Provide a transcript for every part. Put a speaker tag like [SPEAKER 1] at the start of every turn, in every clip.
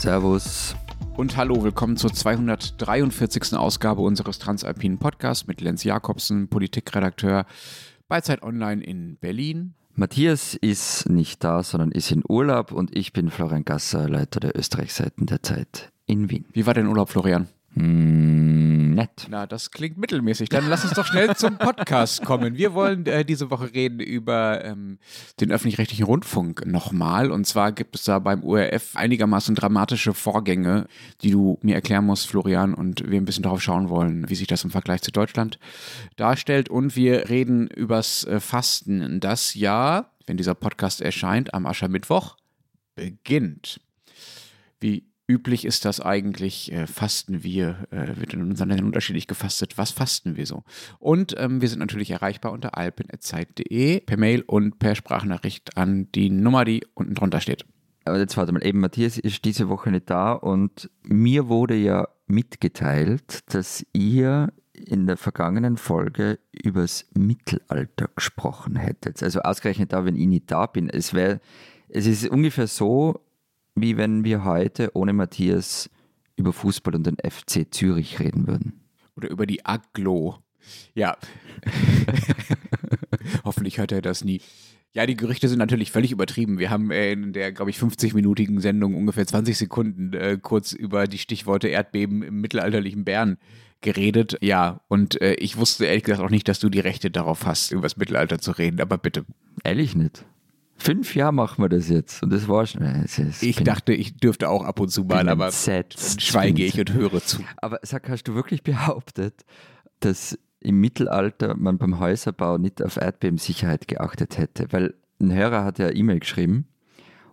[SPEAKER 1] Servus.
[SPEAKER 2] Und hallo, willkommen zur 243. Ausgabe unseres Transalpinen Podcasts mit Lenz Jakobsen, Politikredakteur bei Zeit Online in Berlin.
[SPEAKER 1] Matthias ist nicht da, sondern ist in Urlaub und ich bin Florian Gasser, Leiter der Österreichseiten der Zeit in Wien.
[SPEAKER 2] Wie war dein Urlaub, Florian?
[SPEAKER 1] Mm, nett.
[SPEAKER 2] Na, das klingt mittelmäßig. Dann lass uns doch schnell zum Podcast kommen. Wir wollen äh, diese Woche reden über ähm, den öffentlich-rechtlichen Rundfunk nochmal. Und zwar gibt es da beim ORF einigermaßen dramatische Vorgänge, die du mir erklären musst, Florian, und wir ein bisschen darauf schauen wollen, wie sich das im Vergleich zu Deutschland darstellt. Und wir reden übers äh, Fasten, das ja, wenn dieser Podcast erscheint, am Aschermittwoch beginnt. Wie üblich ist das eigentlich? Äh, fasten wir? Äh, wird in unseren Ländern unterschiedlich gefastet? Was fasten wir so? Und ähm, wir sind natürlich erreichbar unter alpen.zeit.de per Mail und per Sprachnachricht an die Nummer, die unten drunter steht.
[SPEAKER 1] Aber jetzt warte mal, eben Matthias ist diese Woche nicht da und mir wurde ja mitgeteilt, dass ihr in der vergangenen Folge übers Mittelalter gesprochen hättet. Also ausgerechnet da, wenn ich nicht da bin. Es wäre, es ist ungefähr so, wie wenn wir heute ohne Matthias über Fußball und den FC Zürich reden würden.
[SPEAKER 2] Oder über die Aglo. Ja. Hoffentlich hört er das nie. Ja, die Gerüchte sind natürlich völlig übertrieben. Wir haben in der, glaube ich, 50-minütigen Sendung ungefähr 20 Sekunden äh, kurz über die Stichworte Erdbeben im mittelalterlichen Bern geredet. Ja, und äh, ich wusste ehrlich gesagt auch nicht, dass du die Rechte darauf hast, über das Mittelalter zu reden, aber bitte.
[SPEAKER 1] Ehrlich nicht. Fünf Jahre machen wir das jetzt und das war schon.
[SPEAKER 2] ich dachte, ich dürfte auch ab und zu mal, aber
[SPEAKER 1] entsetzt.
[SPEAKER 2] schweige ich und höre zu.
[SPEAKER 1] Aber sag, hast du wirklich behauptet, dass im Mittelalter man beim Häuserbau nicht auf Erdbebensicherheit geachtet hätte? Weil ein Hörer hat ja E-Mail geschrieben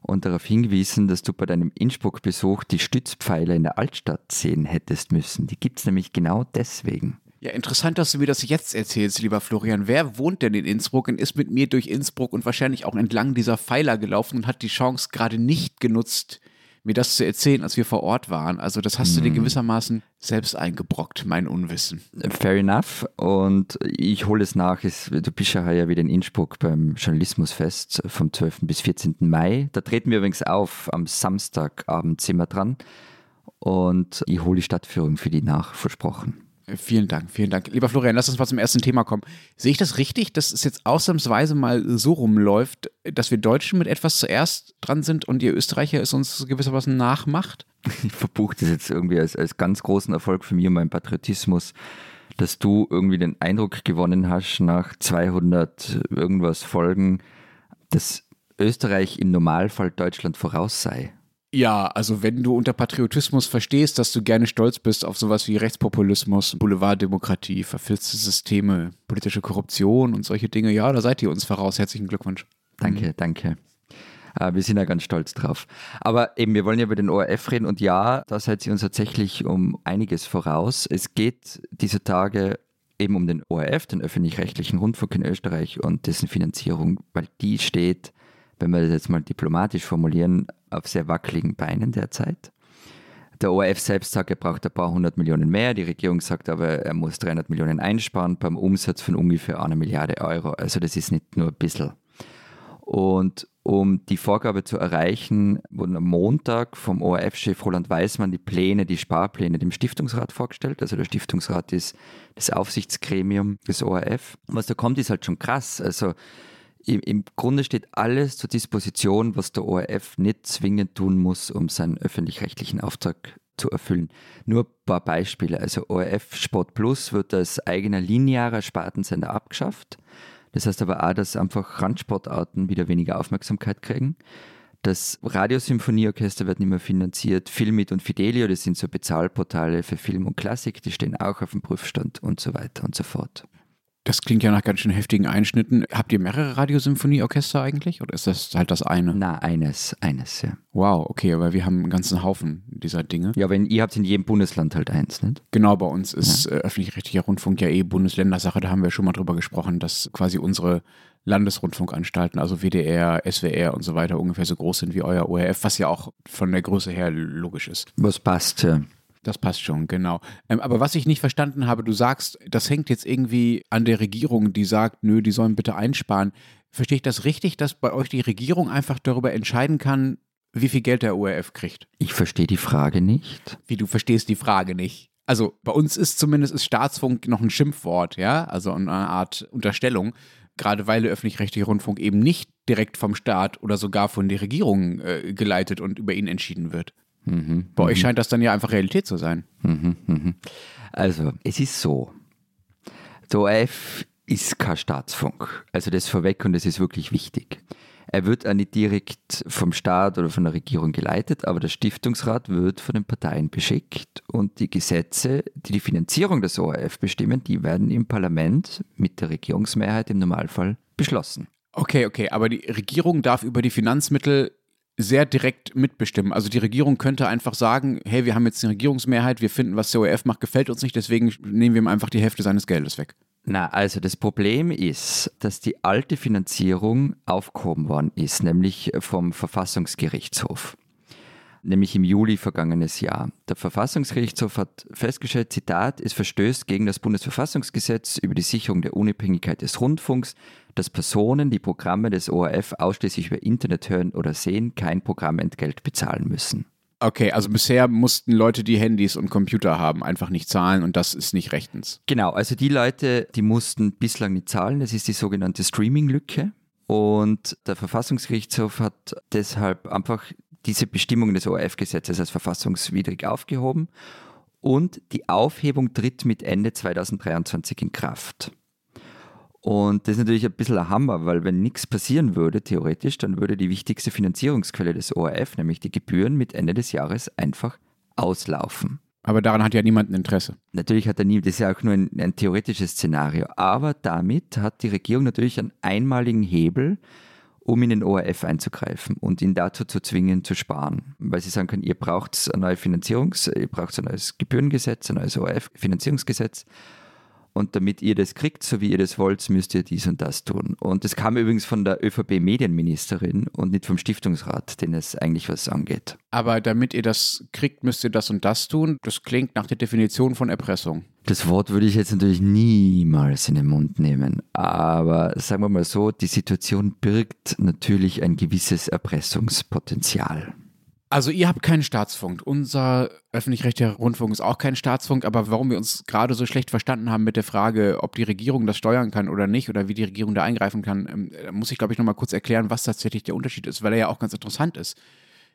[SPEAKER 1] und darauf hingewiesen, dass du bei deinem Innsbruck-Besuch die Stützpfeiler in der Altstadt sehen hättest müssen. Die gibt es nämlich genau deswegen.
[SPEAKER 2] Ja, interessant, dass du mir das jetzt erzählst, lieber Florian. Wer wohnt denn in Innsbruck und ist mit mir durch Innsbruck und wahrscheinlich auch entlang dieser Pfeiler gelaufen und hat die Chance gerade nicht genutzt, mir das zu erzählen, als wir vor Ort waren? Also, das hast du dir gewissermaßen selbst eingebrockt, mein Unwissen.
[SPEAKER 1] Fair enough. Und ich hole es nach. Du bist ja ja wieder in Innsbruck beim Journalismusfest vom 12. bis 14. Mai. Da treten wir übrigens auf. Am Samstagabend sind wir dran. Und ich hole die Stadtführung für die nach, versprochen.
[SPEAKER 2] Vielen Dank, vielen Dank. Lieber Florian, lass uns mal zum ersten Thema kommen. Sehe ich das richtig, dass es jetzt ausnahmsweise mal so rumläuft, dass wir Deutschen mit etwas zuerst dran sind und ihr Österreicher es uns gewissermaßen nachmacht?
[SPEAKER 1] Ich verbuche das jetzt irgendwie als, als ganz großen Erfolg für mich und meinen Patriotismus, dass du irgendwie den Eindruck gewonnen hast nach 200 irgendwas Folgen, dass Österreich im Normalfall Deutschland voraus sei.
[SPEAKER 2] Ja, also wenn du unter Patriotismus verstehst, dass du gerne stolz bist auf sowas wie Rechtspopulismus, Boulevarddemokratie, verfilzte Systeme, politische Korruption und solche Dinge, ja, da seid ihr uns voraus. Herzlichen Glückwunsch.
[SPEAKER 1] Danke, mhm. danke. Äh, wir sind ja ganz stolz drauf. Aber eben, wir wollen ja über den ORF reden und ja, da seid ihr uns tatsächlich um einiges voraus. Es geht diese Tage eben um den ORF, den öffentlich-rechtlichen Rundfunk in Österreich und dessen Finanzierung, weil die steht wenn wir das jetzt mal diplomatisch formulieren, auf sehr wackeligen Beinen derzeit. Der ORF selbst sagt, er braucht ein paar hundert Millionen mehr. Die Regierung sagt aber, er muss 300 Millionen einsparen beim Umsatz von ungefähr einer Milliarde Euro. Also das ist nicht nur ein bisschen. Und um die Vorgabe zu erreichen, wurden am Montag vom ORF-Chef Roland Weismann die Pläne, die Sparpläne dem Stiftungsrat vorgestellt. Also der Stiftungsrat ist das Aufsichtsgremium des ORF. Was da kommt, ist halt schon krass. Also im, im Grunde steht alles zur Disposition, was der ORF nicht zwingend tun muss, um seinen öffentlich-rechtlichen Auftrag zu erfüllen. Nur ein paar Beispiele. Also ORF Sport Plus wird als eigener linearer Spartensender abgeschafft. Das heißt aber auch, dass einfach Randsportarten wieder weniger Aufmerksamkeit kriegen. Das Radiosymphonieorchester wird nicht mehr finanziert. Filmit und Fidelio, das sind so Bezahlportale für Film und Klassik, die stehen auch auf dem Prüfstand und so weiter und so fort.
[SPEAKER 2] Das klingt ja nach ganz schön heftigen Einschnitten. Habt ihr mehrere Radiosymphonieorchester eigentlich oder ist das halt das eine?
[SPEAKER 1] Na, eines, eines, ja.
[SPEAKER 2] Wow, okay, aber wir haben einen ganzen Haufen dieser Dinge.
[SPEAKER 1] Ja, wenn ihr habt in jedem Bundesland halt eins, nicht?
[SPEAKER 2] Genau, bei uns ist ja. äh, öffentlich-rechtlicher Rundfunk ja eh Bundesländersache. Da haben wir schon mal drüber gesprochen, dass quasi unsere Landesrundfunkanstalten, also WDR, SWR und so weiter, ungefähr so groß sind wie euer ORF, was ja auch von der Größe her logisch ist.
[SPEAKER 1] Was passt, ja.
[SPEAKER 2] Das passt schon, genau. Ähm, aber was ich nicht verstanden habe, du sagst, das hängt jetzt irgendwie an der Regierung, die sagt, nö, die sollen bitte einsparen. Verstehe ich das richtig, dass bei euch die Regierung einfach darüber entscheiden kann, wie viel Geld der ORF kriegt.
[SPEAKER 1] Ich verstehe die Frage nicht.
[SPEAKER 2] Wie du verstehst die Frage nicht. Also bei uns ist zumindest ist Staatsfunk noch ein Schimpfwort, ja, also eine Art Unterstellung, gerade weil der öffentlich-rechtliche Rundfunk eben nicht direkt vom Staat oder sogar von der Regierung äh, geleitet und über ihn entschieden wird. Mhm, bei euch mhm. scheint das dann ja einfach Realität zu sein.
[SPEAKER 1] Mhm, mhm. Also, es ist so. Der ORF ist kein Staatsfunk. Also das vorweg und das ist wirklich wichtig. Er wird auch nicht direkt vom Staat oder von der Regierung geleitet, aber der Stiftungsrat wird von den Parteien beschickt und die Gesetze, die die Finanzierung des ORF bestimmen, die werden im Parlament mit der Regierungsmehrheit im Normalfall beschlossen.
[SPEAKER 2] Okay, okay, aber die Regierung darf über die Finanzmittel sehr direkt mitbestimmen. Also die Regierung könnte einfach sagen, hey, wir haben jetzt eine Regierungsmehrheit, wir finden, was der ORF macht, gefällt uns nicht, deswegen nehmen wir ihm einfach die Hälfte seines Geldes weg.
[SPEAKER 1] Na, also das Problem ist, dass die alte Finanzierung aufgehoben worden ist, nämlich vom Verfassungsgerichtshof. Nämlich im Juli vergangenes Jahr. Der Verfassungsgerichtshof hat festgestellt, Zitat, es verstößt gegen das Bundesverfassungsgesetz über die Sicherung der Unabhängigkeit des Rundfunks, dass Personen, die Programme des ORF ausschließlich über Internet hören oder sehen, kein Programmentgelt bezahlen müssen.
[SPEAKER 2] Okay, also bisher mussten Leute, die Handys und Computer haben, einfach nicht zahlen und das ist nicht rechtens.
[SPEAKER 1] Genau, also die Leute, die mussten bislang nicht zahlen, das ist die sogenannte Streaming-Lücke. Und der Verfassungsgerichtshof hat deshalb einfach diese Bestimmungen des ORF-Gesetzes als verfassungswidrig aufgehoben und die Aufhebung tritt mit Ende 2023 in Kraft. Und das ist natürlich ein bisschen ein Hammer, weil wenn nichts passieren würde, theoretisch, dann würde die wichtigste Finanzierungsquelle des ORF, nämlich die Gebühren, mit Ende des Jahres einfach auslaufen.
[SPEAKER 2] Aber daran hat ja niemand ein Interesse.
[SPEAKER 1] Natürlich hat er nie, das ist ja auch nur ein, ein theoretisches Szenario. Aber damit hat die Regierung natürlich einen einmaligen Hebel, um in den ORF einzugreifen und ihn dazu zu zwingen, zu sparen. Weil sie sagen können, ihr braucht ein neues Finanzierungs-, ihr braucht ein neues Gebührengesetz, ein neues ORF-Finanzierungsgesetz und damit ihr das kriegt, so wie ihr das wollt, müsst ihr dies und das tun. Und das kam übrigens von der ÖVP-Medienministerin und nicht vom Stiftungsrat, den es eigentlich was angeht.
[SPEAKER 2] Aber damit ihr das kriegt, müsst ihr das und das tun. Das klingt nach der Definition von Erpressung.
[SPEAKER 1] Das Wort würde ich jetzt natürlich niemals in den Mund nehmen. Aber sagen wir mal so, die Situation birgt natürlich ein gewisses Erpressungspotenzial.
[SPEAKER 2] Also ihr habt keinen Staatsfunk. Unser öffentlich-rechtlicher Rundfunk ist auch kein Staatsfunk, aber warum wir uns gerade so schlecht verstanden haben mit der Frage, ob die Regierung das steuern kann oder nicht oder wie die Regierung da eingreifen kann, ähm, muss ich glaube ich nochmal kurz erklären, was tatsächlich der Unterschied ist, weil er ja auch ganz interessant ist,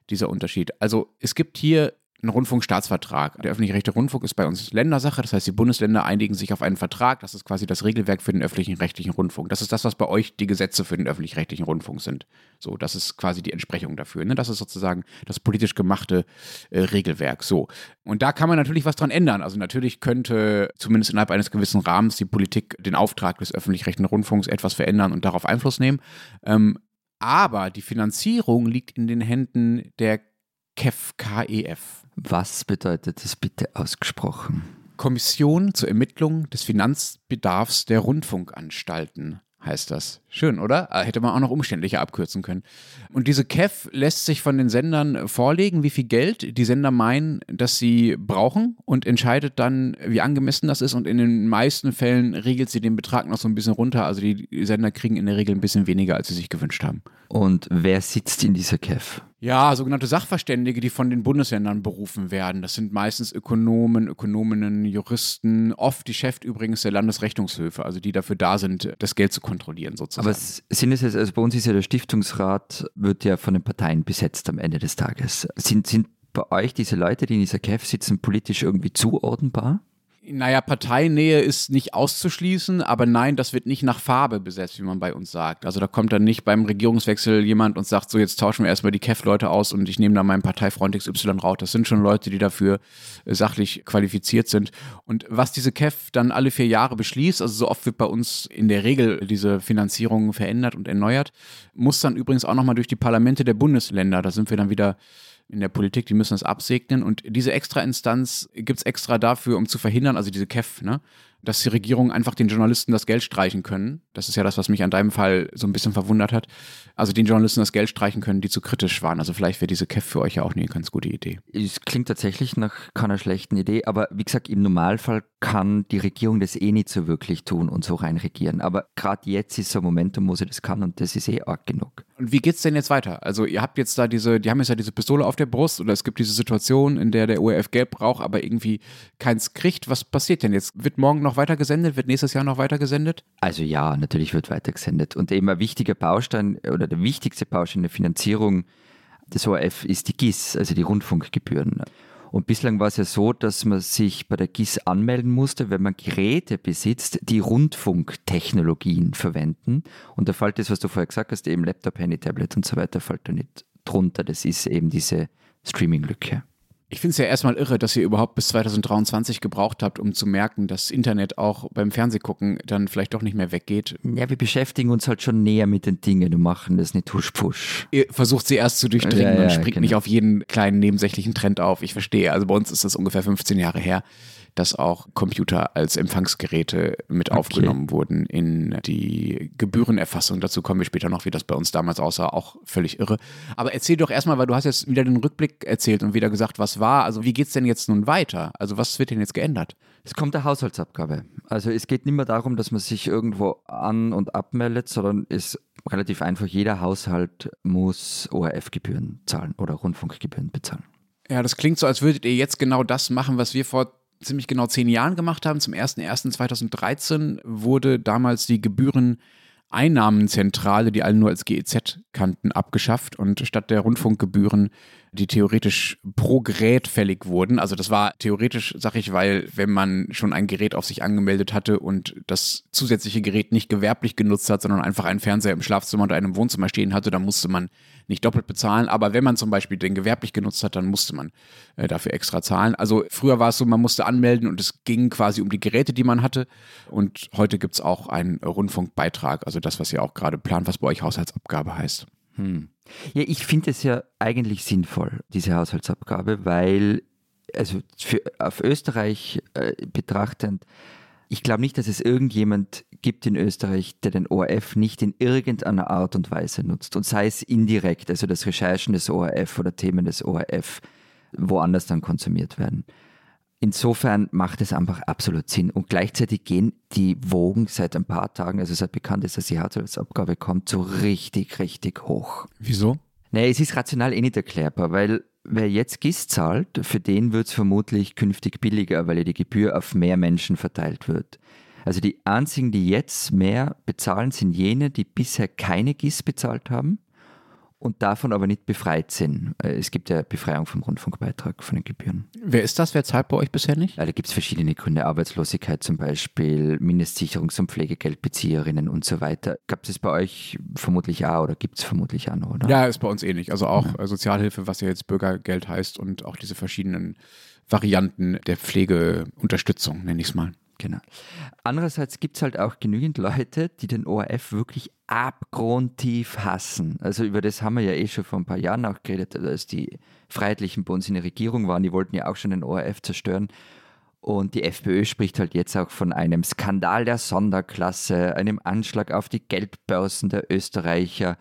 [SPEAKER 2] dieser Unterschied. Also es gibt hier ein Rundfunkstaatsvertrag. Der öffentlich-rechtliche Rundfunk ist bei uns Ländersache, das heißt, die Bundesländer einigen sich auf einen Vertrag. Das ist quasi das Regelwerk für den öffentlichen rechtlichen Rundfunk. Das ist das, was bei euch die Gesetze für den öffentlich-rechtlichen Rundfunk sind. So, das ist quasi die Entsprechung dafür. Ne? Das ist sozusagen das politisch gemachte äh, Regelwerk. So. Und da kann man natürlich was dran ändern. Also natürlich könnte zumindest innerhalb eines gewissen Rahmens die Politik den Auftrag des öffentlich-rechtlichen Rundfunks etwas verändern und darauf Einfluss nehmen. Ähm, aber die Finanzierung liegt in den Händen der KEF, KEF.
[SPEAKER 1] Was bedeutet das bitte ausgesprochen?
[SPEAKER 2] Kommission zur Ermittlung des Finanzbedarfs der Rundfunkanstalten heißt das. Schön, oder? Ah, hätte man auch noch umständlicher abkürzen können. Und diese KEF lässt sich von den Sendern vorlegen, wie viel Geld die Sender meinen, dass sie brauchen und entscheidet dann, wie angemessen das ist. Und in den meisten Fällen regelt sie den Betrag noch so ein bisschen runter. Also die Sender kriegen in der Regel ein bisschen weniger, als sie sich gewünscht haben.
[SPEAKER 1] Und wer sitzt in dieser KEF?
[SPEAKER 2] Ja, sogenannte Sachverständige, die von den Bundesländern berufen werden. Das sind meistens Ökonomen, Ökonominnen, Juristen, oft die Chef übrigens der Landesrechnungshöfe, also die dafür da sind, das Geld zu kontrollieren sozusagen.
[SPEAKER 1] Aber sind es jetzt, also bei uns ist ja der Stiftungsrat, wird ja von den Parteien besetzt am Ende des Tages. Sind, sind bei euch diese Leute, die in dieser KEF sitzen, politisch irgendwie zuordnenbar?
[SPEAKER 2] Naja, Parteinähe ist nicht auszuschließen, aber nein, das wird nicht nach Farbe besetzt, wie man bei uns sagt. Also da kommt dann nicht beim Regierungswechsel jemand und sagt, so jetzt tauschen wir erstmal die KEF-Leute aus und ich nehme da meinen Parteifreund XY raus. Das sind schon Leute, die dafür äh, sachlich qualifiziert sind. Und was diese KEF dann alle vier Jahre beschließt, also so oft wird bei uns in der Regel diese Finanzierung verändert und erneuert, muss dann übrigens auch nochmal durch die Parlamente der Bundesländer. Da sind wir dann wieder in der Politik, die müssen das absegnen. Und diese Extrainstanz gibt es extra dafür, um zu verhindern, also diese KEF, ne, dass die Regierungen einfach den Journalisten das Geld streichen können. Das ist ja das, was mich an deinem Fall so ein bisschen verwundert hat. Also den Journalisten das Geld streichen können, die zu kritisch waren. Also vielleicht wäre diese KEF für euch ja auch eine ganz gute Idee.
[SPEAKER 1] Es klingt tatsächlich nach keiner schlechten Idee, aber wie gesagt, im Normalfall kann die Regierung das eh nicht so wirklich tun und so reinregieren. Aber gerade jetzt ist so ein Momentum, wo sie das kann und das ist eh arg genug.
[SPEAKER 2] Und wie geht's denn jetzt weiter? Also ihr habt jetzt da diese, die haben jetzt ja diese Pistole auf der Brust oder es gibt diese Situation, in der der ORF Gelb braucht, aber irgendwie keins kriegt. Was passiert denn jetzt? Wird morgen noch weiter gesendet? Wird nächstes Jahr noch weiter gesendet?
[SPEAKER 1] Also ja, natürlich wird weiter gesendet. Und eben ein wichtiger Baustein oder der wichtigste Baustein der Finanzierung des ORF ist die GIS, also die Rundfunkgebühren. Und bislang war es ja so, dass man sich bei der GIS anmelden musste, wenn man Geräte besitzt, die Rundfunktechnologien verwenden. Und da fällt das, was du vorher gesagt hast, eben Laptop, Handy, Tablet und so weiter, fällt da nicht drunter. Das ist eben diese Streaming-Lücke.
[SPEAKER 2] Ich finde es ja erstmal irre, dass ihr überhaupt bis 2023 gebraucht habt, um zu merken, dass Internet auch beim Fernsehgucken dann vielleicht doch nicht mehr weggeht.
[SPEAKER 1] Ja, wir beschäftigen uns halt schon näher mit den Dingen und machen das nicht husch-pusch.
[SPEAKER 2] Ihr versucht sie erst zu durchdringen
[SPEAKER 1] Ja, ja,
[SPEAKER 2] und springt
[SPEAKER 1] genau.
[SPEAKER 2] nicht auf jeden kleinen nebensächlichen Trend auf. Ich verstehe. Also bei uns ist das ungefähr 15 Jahre her, dass auch Computer als Empfangsgeräte mit
[SPEAKER 1] Okay.
[SPEAKER 2] aufgenommen wurden in die Gebührenerfassung. Dazu kommen wir später noch, wie das bei uns damals aussah. Auch völlig irre. Aber erzähl doch erstmal, weil du hast jetzt wieder den Rückblick erzählt und wieder gesagt, was war. Also wie geht's denn jetzt nun weiter? Also was wird denn jetzt geändert?
[SPEAKER 1] Es kommt eine Haushaltsabgabe. Also es geht nicht mehr darum, dass man sich irgendwo an- und abmeldet, sondern es ist relativ einfach, jeder Haushalt muss ORF-Gebühren zahlen oder Rundfunkgebühren bezahlen.
[SPEAKER 2] Ja, das klingt so, als würdet ihr jetzt genau das machen, was wir vor ziemlich genau zehn Jahren gemacht haben. Zum 01.01.2013 wurde damals die Gebühreneinnahmenzentrale, die alle nur als GEZ kannten, abgeschafft und statt der Rundfunkgebühren, die theoretisch pro Gerät fällig wurden. Also das war theoretisch, sag ich, weil wenn man schon ein Gerät auf sich angemeldet hatte und das zusätzliche Gerät nicht gewerblich genutzt hat, sondern einfach einen Fernseher im Schlafzimmer oder einem Wohnzimmer stehen hatte, dann musste man nicht doppelt bezahlen. Aber wenn man zum Beispiel den gewerblich genutzt hat, dann musste man äh, dafür extra zahlen. Also früher war es so, man musste anmelden und es ging quasi um die Geräte, die man hatte. Und heute gibt es auch einen Rundfunkbeitrag, also das, was ihr auch gerade plant, was bei euch Haushaltsabgabe heißt.
[SPEAKER 1] Hm. Ja, ich finde es ja eigentlich sinnvoll, diese Haushaltsabgabe, weil, also für, auf Österreich äh, betrachtend, ich glaube nicht, dass es irgendjemand gibt in Österreich, der den ORF nicht in irgendeiner Art und Weise nutzt. Und sei es indirekt, also dass Recherchen des ORF oder Themen des ORF woanders dann konsumiert werden. Insofern macht es einfach absolut Sinn. Und gleichzeitig gehen die Wogen seit ein paar Tagen, also seit bekannt ist, dass die Haushaltsabgabe kommt, so richtig, richtig hoch.
[SPEAKER 2] Wieso?
[SPEAKER 1] Naja, es ist rational eh nicht erklärbar, weil wer jetzt GIS zahlt, für den wird es vermutlich künftig billiger, weil ja die Gebühr auf mehr Menschen verteilt wird. Also die einzigen, die jetzt mehr bezahlen, sind jene, die bisher keine GIS bezahlt haben und davon aber nicht befreit sind. Äh, Es gibt ja Befreiung vom Rundfunkbeitrag von den Gebühren.
[SPEAKER 2] Wer ist das? Wer zahlt bei euch bisher nicht?
[SPEAKER 1] Ja, da gibt es verschiedene Gründe, Arbeitslosigkeit zum Beispiel, Mindestsicherungs- und Pflegegeldbezieherinnen und so weiter. Gab es bei euch vermutlich auch oder gibt es vermutlich auch noch, oder?
[SPEAKER 2] Ja, ist bei uns ähnlich. Also auch äh, Sozialhilfe, was ja jetzt Bürgergeld heißt und auch diese verschiedenen Varianten der Pflegeunterstützung, nenne ich es mal.
[SPEAKER 1] Genau. Andererseits gibt es halt auch genügend Leute, die den ORF wirklich abgrundtief hassen. Also über das haben wir ja eh schon vor ein paar Jahren auch geredet, als die Freiheitlichen bei uns in der Regierung waren. Die wollten ja auch schon den ORF zerstören. Und die FPÖ spricht halt jetzt auch von einem Skandal der Sonderklasse, einem Anschlag auf die Geldbörsen der Österreicher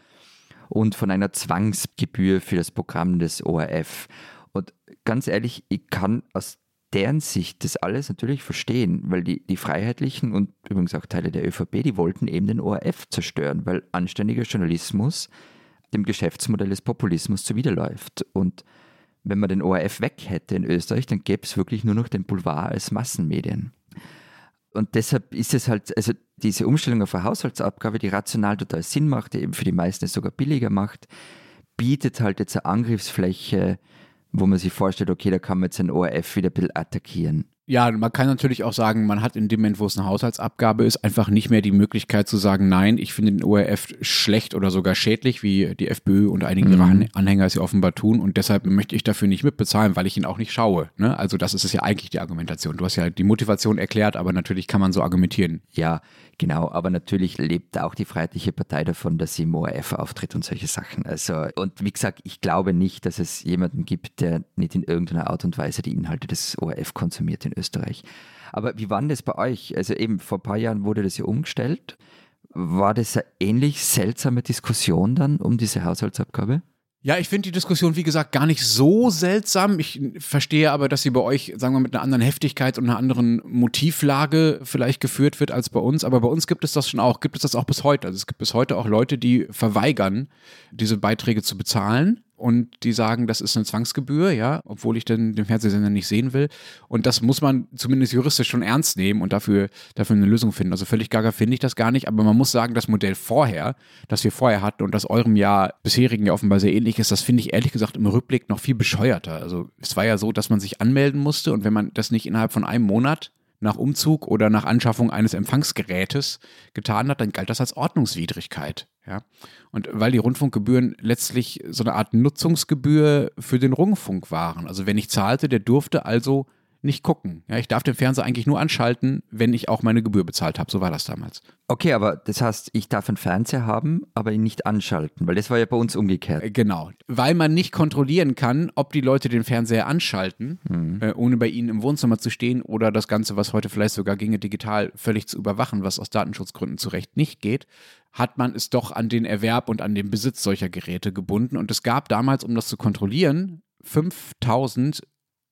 [SPEAKER 1] und von einer Zwangsgebühr für das Programm des ORF. Und ganz ehrlich, ich kann aus deren Sicht das alles natürlich verstehen, weil die, die Freiheitlichen und übrigens auch Teile der ÖVP, die wollten eben den ORF zerstören, weil anständiger Journalismus dem Geschäftsmodell des Populismus zuwiderläuft. Und wenn man den ORF weg hätte in Österreich, dann gäbe es wirklich nur noch den Boulevard als Massenmedien. Und deshalb ist es halt, also diese Umstellung auf eine Haushaltsabgabe, die rational total Sinn macht, die eben für die meisten es sogar billiger macht, bietet halt jetzt eine Angriffsfläche, wo man sich vorstellt, okay, da kann man jetzt den ORF wieder ein bisschen attackieren.
[SPEAKER 2] Ja, man kann natürlich auch sagen, man hat in dem Moment, wo es eine Haushaltsabgabe ist, einfach nicht mehr die Möglichkeit zu sagen, nein, ich finde den ORF schlecht oder sogar schädlich, wie die FPÖ und einige ihrer
[SPEAKER 1] Mhm.
[SPEAKER 2] An- Anhänger es ja offenbar tun. Und deshalb möchte ich dafür nicht mitbezahlen, weil ich ihn auch nicht schaue. Ne? Also das ist es ja eigentlich die Argumentation. Du hast ja die Motivation erklärt, aber natürlich kann man so argumentieren.
[SPEAKER 1] Ja, Genau, aber natürlich lebt auch die Freiheitliche Partei davon, dass sie im ORF auftritt und solche Sachen. Also, und wie gesagt, ich glaube nicht, dass es jemanden gibt, der nicht in irgendeiner Art und Weise die Inhalte des ORF konsumiert in Österreich. Aber wie war das bei euch? Also eben vor ein paar Jahren wurde das ja umgestellt. War das eine ähnlich seltsame Diskussion dann um diese Haushaltsabgabe?
[SPEAKER 2] Ja, ich finde die Diskussion, wie gesagt, gar nicht so seltsam. Ich verstehe aber, dass sie bei euch, sagen wir, mit einer anderen Heftigkeit und einer anderen Motivlage vielleicht geführt wird als bei uns. Aber bei uns gibt es das schon auch, gibt es das auch bis heute. Also es gibt bis heute auch Leute, die verweigern, diese Beiträge zu bezahlen und die sagen, das ist eine Zwangsgebühr, ja, obwohl ich dann den Fernsehsender nicht sehen will. Und das muss man zumindest juristisch schon ernst nehmen und dafür, dafür eine Lösung finden. Also völlig gaga finde ich das gar nicht, aber man muss sagen, das Modell vorher, das wir vorher hatten und das eurem Jahr bisherigen ja offenbar sehr ähnlich ist, das finde ich ehrlich gesagt im Rückblick noch viel bescheuerter. Also es war ja so, dass man sich anmelden musste und wenn man das nicht innerhalb von einem Monat nach Umzug oder nach Anschaffung eines Empfangsgerätes getan hat, dann galt das als Ordnungswidrigkeit. Ja? Und weil die Rundfunkgebühren letztlich so eine Art Nutzungsgebühr für den Rundfunk waren. Also wenn ich zahlte, der durfte also nicht gucken. Ja, ich darf den Fernseher eigentlich nur anschalten, wenn ich auch meine Gebühr bezahlt habe. So war das damals.
[SPEAKER 1] Okay, aber das heißt, ich darf einen Fernseher haben, aber ihn nicht anschalten, weil das war ja bei uns umgekehrt.
[SPEAKER 2] Äh, genau, weil man nicht kontrollieren kann, ob die Leute den Fernseher anschalten, mhm. äh, ohne bei ihnen im Wohnzimmer zu stehen oder das Ganze, was heute vielleicht sogar ginge, digital völlig zu überwachen, was aus Datenschutzgründen zu Recht nicht geht, hat man es doch an den Erwerb und an den Besitz solcher Geräte gebunden. Und es gab damals, um das zu kontrollieren, 5000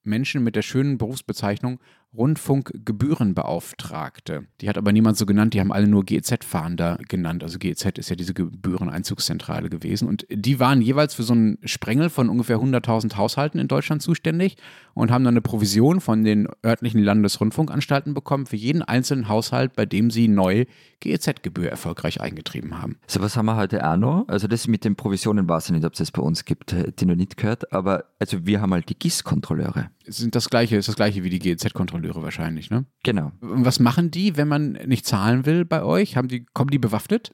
[SPEAKER 2] Menschen mit der schönen Berufsbezeichnung Rundfunkgebührenbeauftragte. Die hat aber niemand so genannt, die haben alle nur GEZ-Fahnder genannt. Also GEZ ist ja diese Gebühreneinzugszentrale gewesen. Und die waren jeweils für so einen Sprengel von ungefähr 100.000 Haushalten in Deutschland zuständig und haben dann eine Provision von den örtlichen Landesrundfunkanstalten bekommen für jeden einzelnen Haushalt, bei dem sie neu GEZ-Gebühr erfolgreich eingetrieben haben.
[SPEAKER 1] So was haben wir heute auch noch. Also das mit den Provisionen weiß ich nicht, ob es das bei uns gibt, die noch nicht gehört. Aber also wir haben halt die GIS-Kontrolleure.
[SPEAKER 2] Sind das gleiche, ist das gleiche wie die GEZ-Kontrolleure. Kontrolleure wahrscheinlich, ne?
[SPEAKER 1] Genau.
[SPEAKER 2] Und was machen die, wenn man nicht zahlen will bei euch? Haben die, kommen die bewaffnet?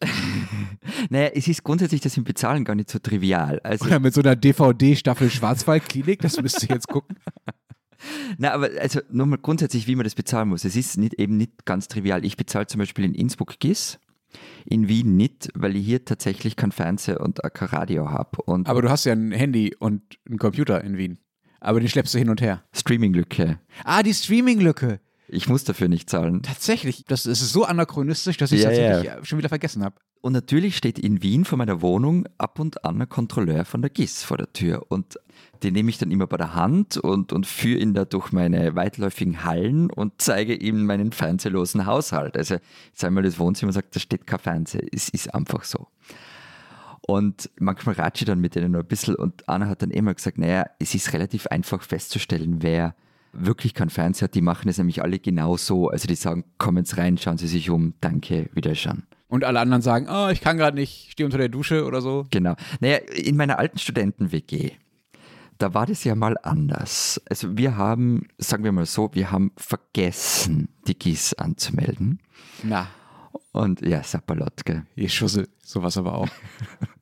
[SPEAKER 1] naja, es ist grundsätzlich das im Bezahlen gar nicht so trivial.
[SPEAKER 2] Also Oder mit so einer DVD-Staffel Schwarzwaldklinik, das müsst ihr jetzt gucken.
[SPEAKER 1] Na, aber also nochmal grundsätzlich, wie man das bezahlen muss. Es ist nicht, eben nicht ganz trivial. Ich bezahle zum Beispiel in Innsbruck GIS, in Wien nicht, weil ich hier tatsächlich kein Fernseher und kein Radio habe.
[SPEAKER 2] Aber du hast ja ein Handy und einen Computer in Wien. Aber den schleppst du hin und her.
[SPEAKER 1] Streaming-Lücke.
[SPEAKER 2] Ah, die Streaming-Lücke.
[SPEAKER 1] Ich muss dafür nicht zahlen.
[SPEAKER 2] Tatsächlich, das ist so anachronistisch, dass ich es ja, tatsächlich ja. schon wieder vergessen habe.
[SPEAKER 1] Und natürlich steht in Wien vor meiner Wohnung ab und an ein Kontrolleur von der GIS vor der Tür. Und den nehme ich dann immer bei der Hand und, und führe ihn da durch meine weitläufigen Hallen und zeige ihm meinen fernsehlosen Haushalt. Also jetzt einmal das Wohnzimmer sagt, da steht kein Fernseher. Es ist einfach so. Und manchmal ratsche ich dann mit denen noch ein bisschen und Anna hat dann immer gesagt, naja, es ist relativ einfach festzustellen, wer wirklich keinen Fernseher hat. Die machen es nämlich alle genau so. Also die sagen, kommen Sie rein, schauen Sie sich um, danke, wieder schauen.
[SPEAKER 2] Und alle anderen sagen, oh, ich kann gerade nicht, stehe unter der Dusche oder so.
[SPEAKER 1] Genau. Naja, in meiner alten Studenten-WG, da war das ja mal anders. Also wir haben, sagen wir mal so, wir haben vergessen, die GIS anzumelden.
[SPEAKER 2] Na.
[SPEAKER 1] Und ja, Sapperlot, gell.
[SPEAKER 2] Ich schussel sowas aber auch.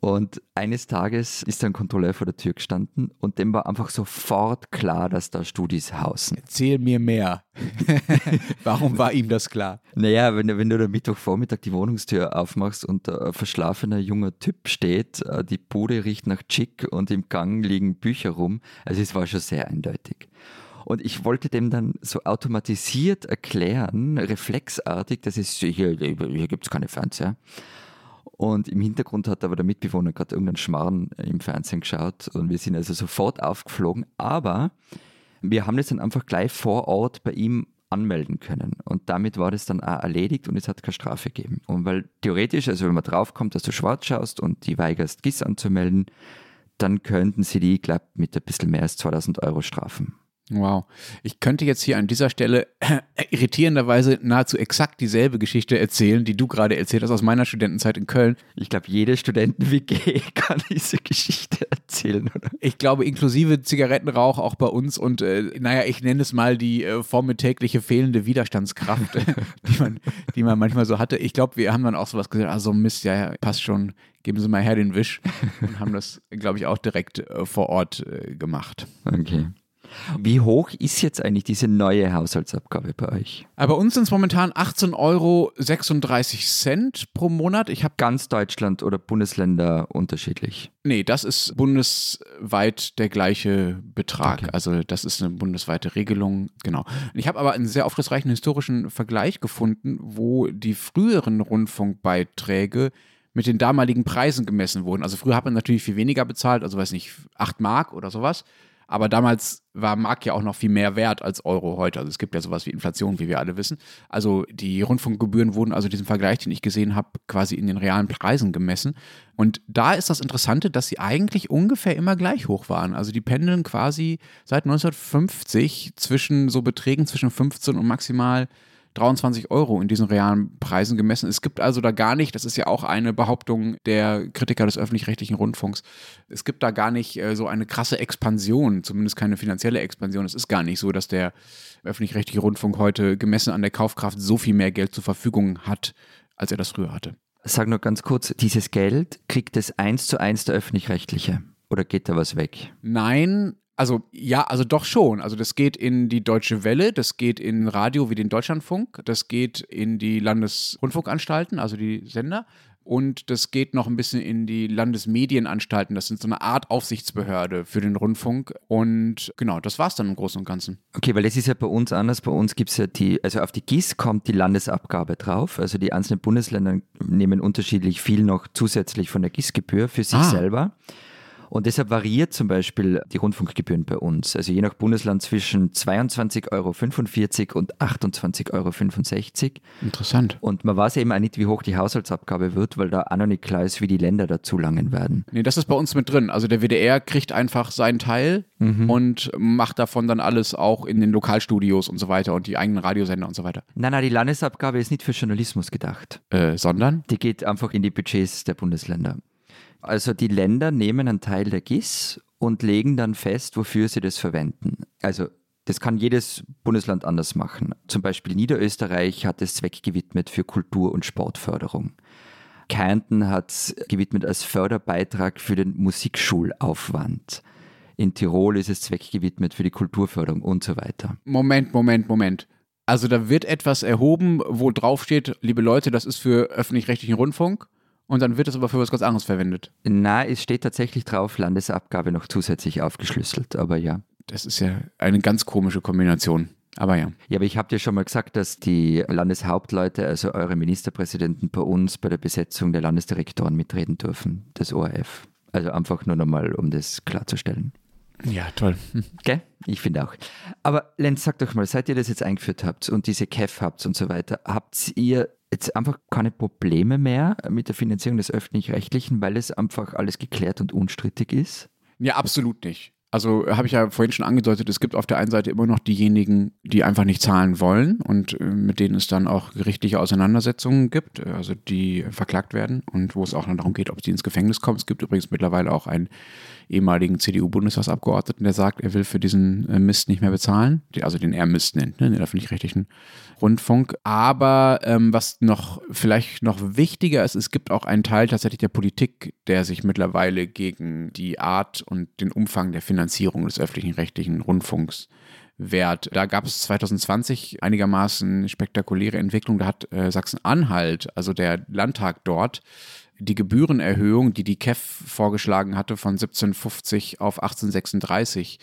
[SPEAKER 1] Und eines Tages ist ein Kontrolleur vor der Tür gestanden und dem war einfach sofort klar, dass da Studis hausen.
[SPEAKER 2] Erzähl mir mehr. Warum war ihm das klar?
[SPEAKER 1] Naja, wenn, wenn du am Mittwochvormittag die Wohnungstür aufmachst und ein verschlafener junger Typ steht, äh, die Bude riecht nach Chick und im Gang liegen Bücher rum, also es war schon sehr eindeutig. Und ich wollte dem dann so automatisiert erklären, reflexartig, dass es hier, hier gibt es keine Fernseher. Und im Hintergrund hat aber der Mitbewohner gerade irgendeinen Schmarrn im Fernsehen geschaut und wir sind also sofort aufgeflogen. Aber wir haben das dann einfach gleich vor Ort bei ihm anmelden können. Und damit war das dann auch erledigt und es hat keine Strafe gegeben. Und weil theoretisch, also wenn man draufkommt, dass du schwarz schaust und die weigerst, GIS anzumelden, dann könnten sie die, ich glaube, mit ein bisschen mehr als 2000 Euro strafen.
[SPEAKER 2] Wow. Ich könnte jetzt hier an dieser Stelle äh, irritierenderweise nahezu exakt dieselbe Geschichte erzählen, die du gerade erzählt hast aus meiner Studentenzeit in Köln.
[SPEAKER 1] Ich glaube, jede Studenten-WG kann diese Geschichte erzählen, oder?
[SPEAKER 2] Ich glaube, inklusive Zigarettenrauch auch bei uns und, äh, naja, ich nenne es mal die äh, vormittägliche fehlende Widerstandskraft, die, man, die man manchmal so hatte. Ich glaube, wir haben dann auch sowas gesagt, also Mist, ja, ja, passt schon, geben Sie mal her den Wisch und haben das, glaube ich, auch direkt äh, vor Ort äh, gemacht.
[SPEAKER 1] Okay. Wie hoch ist jetzt eigentlich diese neue Haushaltsabgabe bei euch?
[SPEAKER 2] Aber bei uns sind es momentan 18,36 Euro pro Monat. Ich habe
[SPEAKER 1] Ganz Deutschland oder Bundesländer unterschiedlich?
[SPEAKER 2] Nee, das ist bundesweit der gleiche Betrag.
[SPEAKER 1] Okay.
[SPEAKER 2] Also das ist eine bundesweite Regelung, genau. Ich habe aber einen sehr aufschlussreichen historischen Vergleich gefunden, wo die früheren Rundfunkbeiträge mit den damaligen Preisen gemessen wurden. Also früher hat man natürlich viel weniger bezahlt, also weiß nicht, 8 Mark oder sowas. Aber damals war Mark ja auch noch viel mehr wert als Euro heute. Also es gibt ja sowas wie Inflation, wie wir alle wissen. Also die Rundfunkgebühren wurden also diesem Vergleich, den ich gesehen habe, quasi in den realen Preisen gemessen. Und da ist das Interessante, dass sie eigentlich ungefähr immer gleich hoch waren. Also die pendeln quasi seit 1950 zwischen so Beträgen zwischen 15 und maximal 23 Euro in diesen realen Preisen gemessen. Es gibt also da gar nicht, das ist ja auch eine Behauptung der Kritiker des öffentlich-rechtlichen Rundfunks, es gibt da gar nicht äh, so eine krasse Expansion, zumindest keine finanzielle Expansion. Es ist gar nicht so, dass der öffentlich-rechtliche Rundfunk heute gemessen an der Kaufkraft so viel mehr Geld zur Verfügung hat, als er das früher hatte.
[SPEAKER 1] Sag nur ganz kurz, dieses Geld kriegt es eins zu eins der öffentlich-rechtliche oder geht da was weg?
[SPEAKER 2] Nein, also ja, also doch schon. Also das geht in die Deutsche Welle, das geht in Radio wie den Deutschlandfunk, das geht in die Landesrundfunkanstalten, also die Sender. Und das geht noch ein bisschen in die Landesmedienanstalten. Das sind so eine Art Aufsichtsbehörde für den Rundfunk. Und genau, das war es dann im Großen und Ganzen.
[SPEAKER 1] Okay, weil das ist ja bei uns anders. Bei uns gibt es ja die, also auf die GIS kommt die Landesabgabe drauf. Also die einzelnen Bundesländer nehmen unterschiedlich viel noch zusätzlich von der GIS-Gebühr für sich
[SPEAKER 2] Ah.
[SPEAKER 1] selber. Und deshalb variiert zum Beispiel die Rundfunkgebühren bei uns. Also je nach Bundesland zwischen 22,45 Euro und 28,65 Euro.
[SPEAKER 2] Interessant.
[SPEAKER 1] Und man weiß eben auch nicht, wie hoch die Haushaltsabgabe wird, weil da auch noch nicht klar ist, wie die Länder dazu langen werden.
[SPEAKER 2] Nee, das ist bei uns mit drin. Also der WDR kriegt einfach seinen Teil und macht davon dann alles auch in den Lokalstudios und so weiter und die eigenen Radiosender und so weiter.
[SPEAKER 1] Nein, nein, die Landesabgabe ist nicht für Journalismus gedacht.
[SPEAKER 2] Äh, sondern?
[SPEAKER 1] Die geht einfach in die Budgets der Bundesländer. Also die Länder nehmen einen Teil der GIS und legen dann fest, wofür sie das verwenden. Also das kann jedes Bundesland anders machen. Zum Beispiel Niederösterreich hat es zweckgewidmet für Kultur- und Sportförderung. Kärnten hat es gewidmet als Förderbeitrag für den Musikschulaufwand. In Tirol ist es zweckgewidmet für die Kulturförderung und so weiter.
[SPEAKER 2] Moment, Moment, Moment. Also da wird etwas erhoben, wo drauf steht, liebe Leute, das ist für öffentlich-rechtlichen Rundfunk. Und dann wird es aber für was ganz anderes verwendet.
[SPEAKER 1] Na, es steht tatsächlich drauf, Landesabgabe noch zusätzlich aufgeschlüsselt, aber ja.
[SPEAKER 2] Das ist ja eine ganz komische Kombination. Aber ja.
[SPEAKER 1] Ja, aber ich habe dir schon mal gesagt, dass die Landeshauptleute, also eure Ministerpräsidenten bei uns bei der Besetzung der Landesdirektoren mitreden dürfen, des ORF. Also einfach nur nochmal, um das klarzustellen.
[SPEAKER 2] Ja, toll.
[SPEAKER 1] Gell? Ich finde auch. Aber Lenz, sag doch mal, seit ihr das jetzt eingeführt habt und diese CAF habt und so weiter, habt ihr jetzt einfach keine Probleme mehr mit der Finanzierung des Öffentlich-Rechtlichen, weil es einfach alles geklärt und unstrittig ist?
[SPEAKER 2] Ja, absolut nicht. Also habe ich ja vorhin schon angedeutet, es gibt auf der einen Seite immer noch diejenigen, die einfach nicht zahlen wollen und äh, mit denen es dann auch gerichtliche Auseinandersetzungen gibt, äh, also die verklagt werden und wo es auch dann darum geht, ob sie ins Gefängnis kommen. Es gibt übrigens mittlerweile auch einen ehemaligen CDU-Bundestagsabgeordneten, der sagt, er will für diesen äh, Mist nicht mehr bezahlen, also den er Mist nennt, ne, den öffentlich-rechtlichen Rundfunk. Aber ähm, was noch vielleicht noch wichtiger ist, es gibt auch einen Teil tatsächlich der Politik, der sich mittlerweile gegen die Art und den Umfang der Finanzierung des öffentlichen rechtlichen Rundfunks wehrt. Da gab es 2020 einigermaßen spektakuläre Entwicklung. Da hat äh, Sachsen-Anhalt, also der Landtag dort, die Gebührenerhöhung, die die KEF vorgeschlagen hatte, von 1750 auf 1836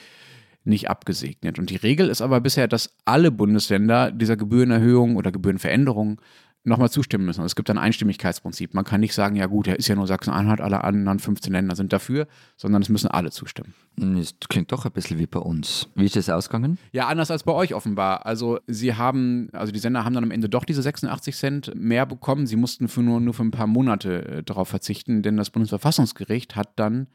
[SPEAKER 2] nicht abgesegnet. Und die Regel ist aber bisher, dass alle Bundesländer dieser Gebührenerhöhung oder Gebührenveränderung nochmal zustimmen müssen. Und es gibt ein Einstimmigkeitsprinzip. Man kann nicht sagen, ja gut, er ist ja nur Sachsen-Anhalt, alle anderen 15 Länder sind dafür, sondern es müssen alle zustimmen.
[SPEAKER 1] Das klingt doch ein bisschen wie bei uns. Wie ist das ausgegangen?
[SPEAKER 2] Ja, anders als bei euch offenbar. Also sie haben, also die Sender haben dann am Ende doch diese 86 Cent mehr bekommen. Sie mussten für nur, nur für ein paar Monate äh, darauf verzichten, denn das Bundesverfassungsgericht hat dann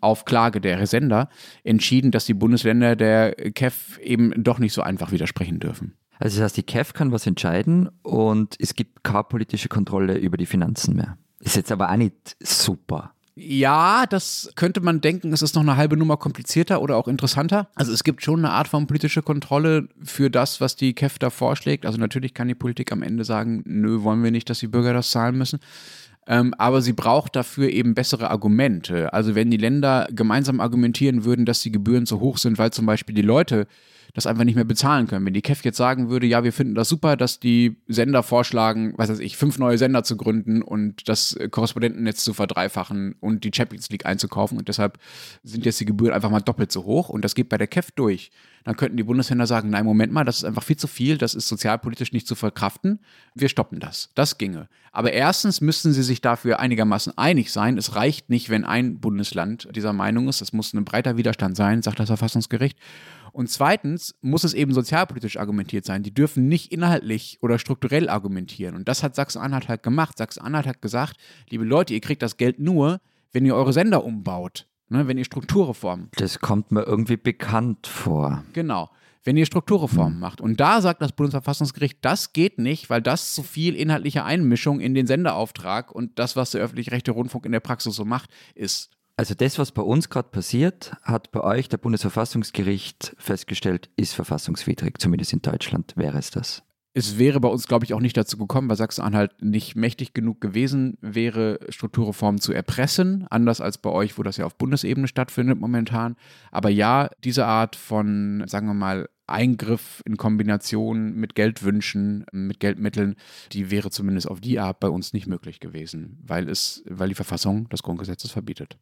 [SPEAKER 2] auf Klage der Sender entschieden, dass die Bundesländer der KEF eben doch nicht so einfach widersprechen dürfen.
[SPEAKER 1] Also das heißt, die KEF kann was entscheiden und es gibt keine politische Kontrolle über die Finanzen mehr. Ist jetzt aber auch nicht super.
[SPEAKER 2] Ja, das könnte man denken, es ist noch eine halbe Nummer komplizierter oder auch interessanter. Also es gibt schon eine Art von politischer Kontrolle für das, was die KEF da vorschlägt. Also natürlich kann die Politik am Ende sagen, nö, wollen wir nicht, dass die Bürger das zahlen müssen. Ähm, aber sie braucht dafür eben bessere Argumente. Also wenn die Länder gemeinsam argumentieren würden, dass die Gebühren zu hoch sind, weil zum Beispiel die Leute das einfach nicht mehr bezahlen können. Wenn die KEF jetzt sagen würde, ja, wir finden das super, dass die Sender vorschlagen, was weiß ich, fünf neue Sender zu gründen und das Korrespondentennetz zu verdreifachen und die Champions League einzukaufen und deshalb sind jetzt die Gebühren einfach mal doppelt so hoch und das geht bei der KEF durch. Dann könnten die Bundesländer sagen, nein, Moment mal, das ist einfach viel zu viel, das ist sozialpolitisch nicht zu verkraften, wir stoppen das. Das ginge. Aber erstens müssten sie sich dafür einigermaßen einig sein. Es reicht nicht, wenn ein Bundesland dieser Meinung ist. Es muss ein breiter Widerstand sein, sagt das Verfassungsgericht. Und zweitens muss es eben sozialpolitisch argumentiert sein. Die dürfen nicht inhaltlich oder strukturell argumentieren. Und das hat Sachsen-Anhalt halt gemacht. Sachsen-Anhalt hat gesagt, liebe Leute, ihr kriegt das Geld nur, wenn ihr eure Sender umbaut, ne, wenn ihr Strukturreformen.
[SPEAKER 1] Das kommt mir irgendwie bekannt vor.
[SPEAKER 2] Genau. Wenn ihr Strukturreformen macht. Und da sagt das Bundesverfassungsgericht, das geht nicht, weil das zu viel inhaltliche Einmischung in den Senderauftrag und das, was der öffentlich-rechte Rundfunk in der Praxis so macht, ist.
[SPEAKER 1] Also das, was bei uns gerade passiert, hat bei euch der Bundesverfassungsgericht festgestellt, ist verfassungswidrig. Zumindest in Deutschland wäre es das.
[SPEAKER 2] Es wäre bei uns, glaube ich, auch nicht dazu gekommen, weil Sachsen-Anhalt nicht mächtig genug gewesen wäre, Strukturreformen zu erpressen, anders als bei euch, wo das ja auf Bundesebene stattfindet momentan. Aber ja, diese Art von, sagen wir mal, Eingriff in Kombination mit Geldwünschen, mit Geldmitteln, die wäre zumindest auf die Art bei uns nicht möglich gewesen, weil es, weil die Verfassung des Grundgesetzes verbietet.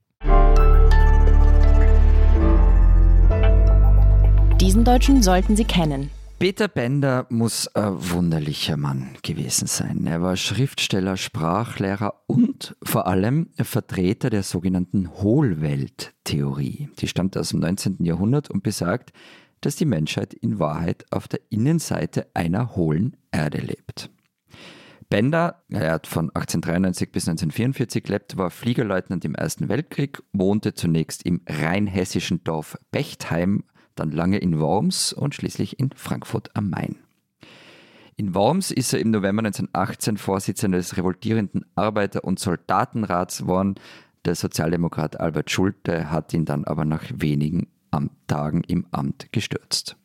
[SPEAKER 3] Diesen Deutschen sollten Sie kennen.
[SPEAKER 1] Peter Bender muss ein wunderlicher Mann gewesen sein. Er war Schriftsteller, Sprachlehrer und vor allem Vertreter der sogenannten Hohlwelttheorie. Die stammt aus dem 19. Jahrhundert und besagt, dass die Menschheit in Wahrheit auf der Innenseite einer hohlen Erde lebt. Bender, er hat von 1893 bis 1944 gelebt, war Fliegerleutnant im Ersten Weltkrieg, wohnte zunächst im rheinhessischen Dorf Bechtheim, dann lange in Worms und schließlich in Frankfurt am Main. In Worms ist er im November 1918 Vorsitzender des revoltierenden Arbeiter- und Soldatenrats geworden. Der Sozialdemokrat Albert Schulte hat ihn dann aber nach wenigen Tagen im Amt gestürzt.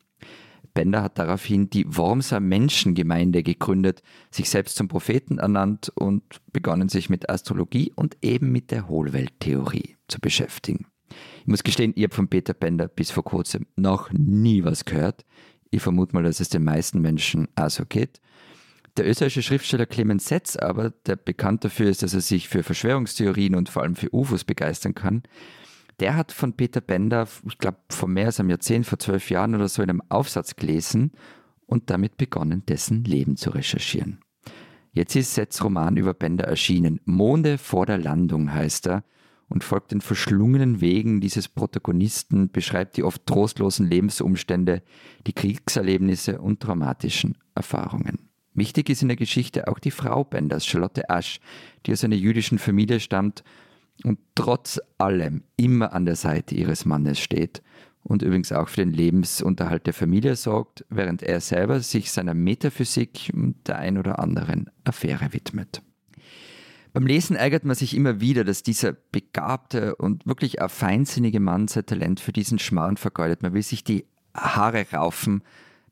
[SPEAKER 1] Bender hat daraufhin die Wormser Menschengemeinde gegründet, sich selbst zum Propheten ernannt und begonnen sich mit Astrologie und eben mit der Hohlwelttheorie zu beschäftigen. Ich muss gestehen, ich habe von Peter Bender bis vor kurzem noch nie was gehört. Ich vermute mal, dass es den meisten Menschen auch so geht. Der österreichische Schriftsteller Clemens Setz aber, der bekannt dafür ist, dass er sich für Verschwörungstheorien und vor allem für UFOs begeistern kann, der hat von Peter Bender, ich glaube vor mehr als einem Jahrzehnt, vor zwölf Jahren oder so in einem Aufsatz gelesen und damit begonnen, dessen Leben zu recherchieren. Jetzt ist Seths Roman über Bender erschienen. Monde vor der Landung heißt er und folgt den verschlungenen Wegen dieses Protagonisten, beschreibt die oft trostlosen Lebensumstände, die Kriegserlebnisse und traumatischen Erfahrungen. Wichtig ist in der Geschichte auch die Frau Benders, Charlotte Asch, die aus einer jüdischen Familie stammt und trotz allem immer an der Seite ihres Mannes steht und übrigens auch für den Lebensunterhalt der Familie sorgt, während er selber sich seiner Metaphysik und der ein oder anderen Affäre widmet. Beim Lesen ärgert man sich immer wieder, dass dieser begabte und wirklich auch feinsinnige Mann sein Talent für diesen Schmarrn vergeudet. Man will sich die Haare raufen,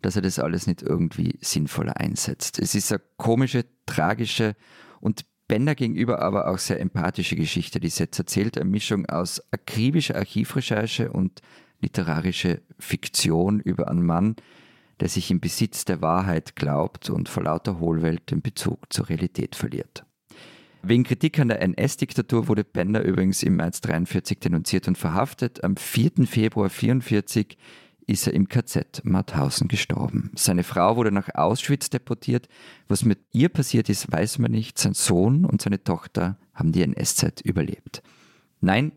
[SPEAKER 1] dass er das alles nicht irgendwie sinnvoller einsetzt. Es ist eine komische, tragische und Bender gegenüber aber auch sehr empathische Geschichte, die jetzt erzählt, eine Mischung aus akribischer Archivrecherche und literarische Fiktion über einen Mann, der sich im Besitz der Wahrheit glaubt und vor lauter Hohlwelt den Bezug zur Realität verliert. Wegen Kritik an der NS-Diktatur wurde Bender übrigens im März 43 denunziert und verhaftet. Am 4. Februar 44 ist er im KZ Mauthausen gestorben. Seine Frau wurde nach Auschwitz deportiert. Was mit ihr passiert ist, weiß man nicht. Sein Sohn und seine Tochter haben die NS-Zeit überlebt. Nein,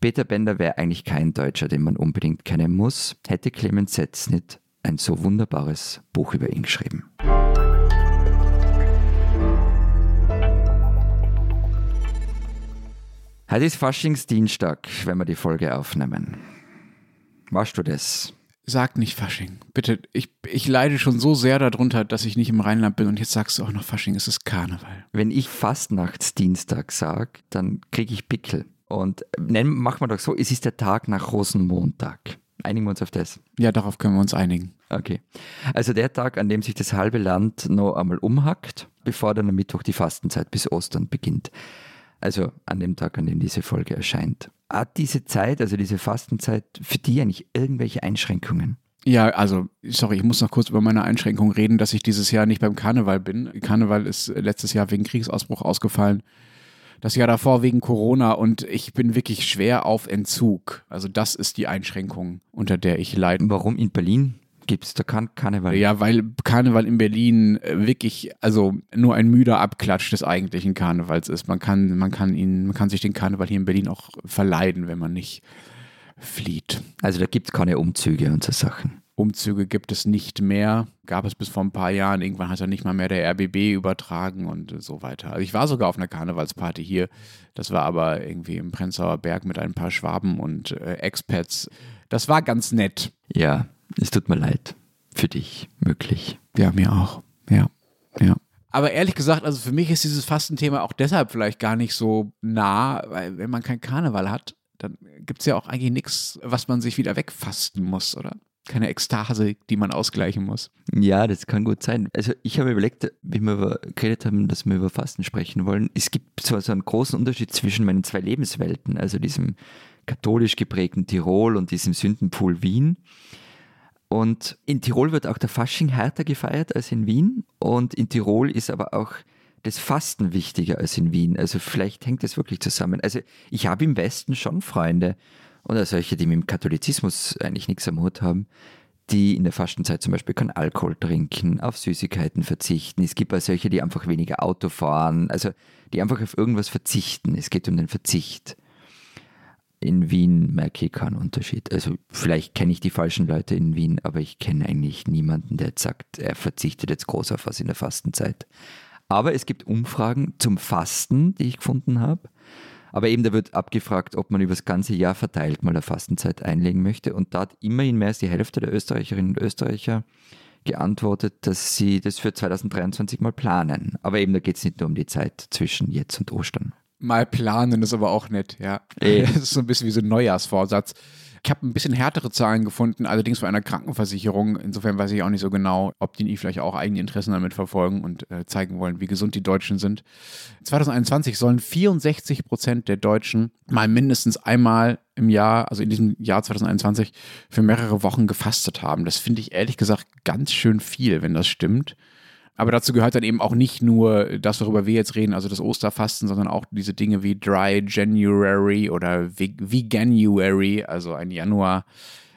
[SPEAKER 1] Peter Bender wäre eigentlich kein Deutscher, den man unbedingt kennen muss, hätte Clemens Setz nicht ein so wunderbares Buch über ihn geschrieben. Heute ist Faschingsdienstag, wenn wir die Folge aufnehmen. Warst du das?
[SPEAKER 2] Sag nicht Fasching. Bitte, ich, ich leide schon so sehr darunter, dass ich nicht im Rheinland bin und jetzt sagst du auch noch Fasching, es ist Karneval.
[SPEAKER 1] Wenn ich Fastnachtsdienstag sage, dann kriege ich Pickel. Und nennen, machen wir doch so, es ist der Tag nach Rosenmontag. Einigen wir uns auf das.
[SPEAKER 2] Ja, darauf können wir uns einigen.
[SPEAKER 1] Okay. Also der Tag, an dem sich das halbe Land noch einmal umhackt, bevor dann am Mittwoch die Fastenzeit bis Ostern beginnt. Also an dem Tag, an dem diese Folge erscheint. Hat diese Zeit, also diese Fastenzeit, für die eigentlich irgendwelche Einschränkungen?
[SPEAKER 2] Ja, also, sorry, ich muss noch kurz über meine Einschränkung reden, dass ich dieses Jahr nicht beim Karneval bin. Karneval ist letztes Jahr wegen Kriegsausbruch ausgefallen. Das Jahr davor wegen Corona und ich bin wirklich schwer auf Entzug. Also, das ist die Einschränkung, unter der ich leide.
[SPEAKER 1] Warum in Berlin? Gibt es da kein Karneval?
[SPEAKER 2] Ja, weil Karneval in Berlin äh, wirklich, also nur ein müder Abklatsch des eigentlichen Karnevals ist. Man kann, man kann ihn, man kann sich den Karneval hier in Berlin auch verleiden, wenn man nicht flieht.
[SPEAKER 1] Also da gibt es keine Umzüge und so Sachen.
[SPEAKER 2] Umzüge gibt es nicht mehr. Gab es bis vor ein paar Jahren. Irgendwann hat er nicht mal mehr der RBB übertragen und so weiter. Also ich war sogar auf einer Karnevalsparty hier. Das war aber irgendwie im Prenzlauer Berg mit ein paar Schwaben und äh, Expats. Das war ganz nett.
[SPEAKER 1] Ja, es tut mir leid. Für dich, möglich.
[SPEAKER 2] Ja, mir auch. Ja, ja. Aber ehrlich gesagt, also für mich ist dieses Fastenthema auch deshalb vielleicht gar nicht so nah, weil wenn man kein Karneval hat, dann gibt es ja auch eigentlich nichts, was man sich wieder wegfasten muss, oder? Keine Ekstase, die man ausgleichen muss.
[SPEAKER 1] Ja, das kann gut sein. Also ich habe überlegt, wie wir über, geredet haben, dass wir über Fasten sprechen wollen. Es gibt so, so einen großen Unterschied zwischen meinen zwei Lebenswelten, also diesem katholisch geprägten Tirol und diesem Sündenpool Wien. Und in Tirol wird auch der Fasching härter gefeiert als in Wien. Und in Tirol ist aber auch das Fasten wichtiger als in Wien. Also vielleicht hängt das wirklich zusammen. Also ich habe im Westen schon Freunde oder solche, die mit dem Katholizismus eigentlich nichts am Hut haben, die in der Fastenzeit zum Beispiel keinen Alkohol trinken, auf Süßigkeiten verzichten. Es gibt auch solche, die einfach weniger Auto fahren, also die einfach auf irgendwas verzichten. Es geht um den Verzicht in Wien merke ich keinen Unterschied. Also vielleicht kenne ich die falschen Leute in Wien, aber ich kenne eigentlich niemanden, der jetzt sagt, er verzichtet jetzt groß auf was in der Fastenzeit. Aber es gibt Umfragen zum Fasten, die ich gefunden habe. Aber eben, da wird abgefragt, ob man über das ganze Jahr verteilt mal eine Fastenzeit einlegen möchte. Und da hat immerhin mehr als die Hälfte der Österreicherinnen und Österreicher geantwortet, dass sie das für 2023 mal planen. Aber eben, da geht es nicht nur um die Zeit zwischen jetzt und Ostern.
[SPEAKER 2] Mal planen ist aber auch nett, ja.
[SPEAKER 1] Ey.
[SPEAKER 2] Das ist so ein bisschen wie so ein Neujahrsvorsatz. Ich habe ein bisschen härtere Zahlen gefunden, allerdings bei einer Krankenversicherung. Insofern weiß ich auch nicht so genau, ob die vielleicht auch eigene Interessen damit verfolgen und äh, zeigen wollen, wie gesund die Deutschen sind. 2021 sollen 64 Prozent der Deutschen mal mindestens einmal im Jahr, also in diesem Jahr 2021, für mehrere Wochen gefastet haben. Das finde ich ehrlich gesagt ganz schön viel, wenn das stimmt. Aber dazu gehört dann eben auch nicht nur das, worüber wir jetzt reden, also das Osterfasten, sondern auch diese Dinge wie Dry January oder Veganuary, also ein Januar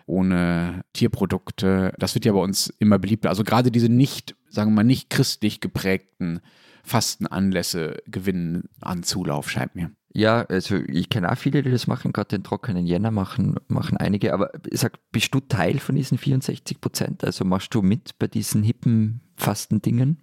[SPEAKER 2] ohne Tierprodukte. Das wird ja bei uns immer beliebter. Also gerade diese nicht, sagen wir mal, nicht christlich geprägten Fastenanlässe gewinnen an Zulauf, scheint mir.
[SPEAKER 1] Ja, also ich kenne auch viele, die das machen, gerade den trockenen Jänner machen, machen einige. Aber sag, bist du Teil von diesen 64 Prozent? Also machst du mit bei diesen hippen Fastendingen?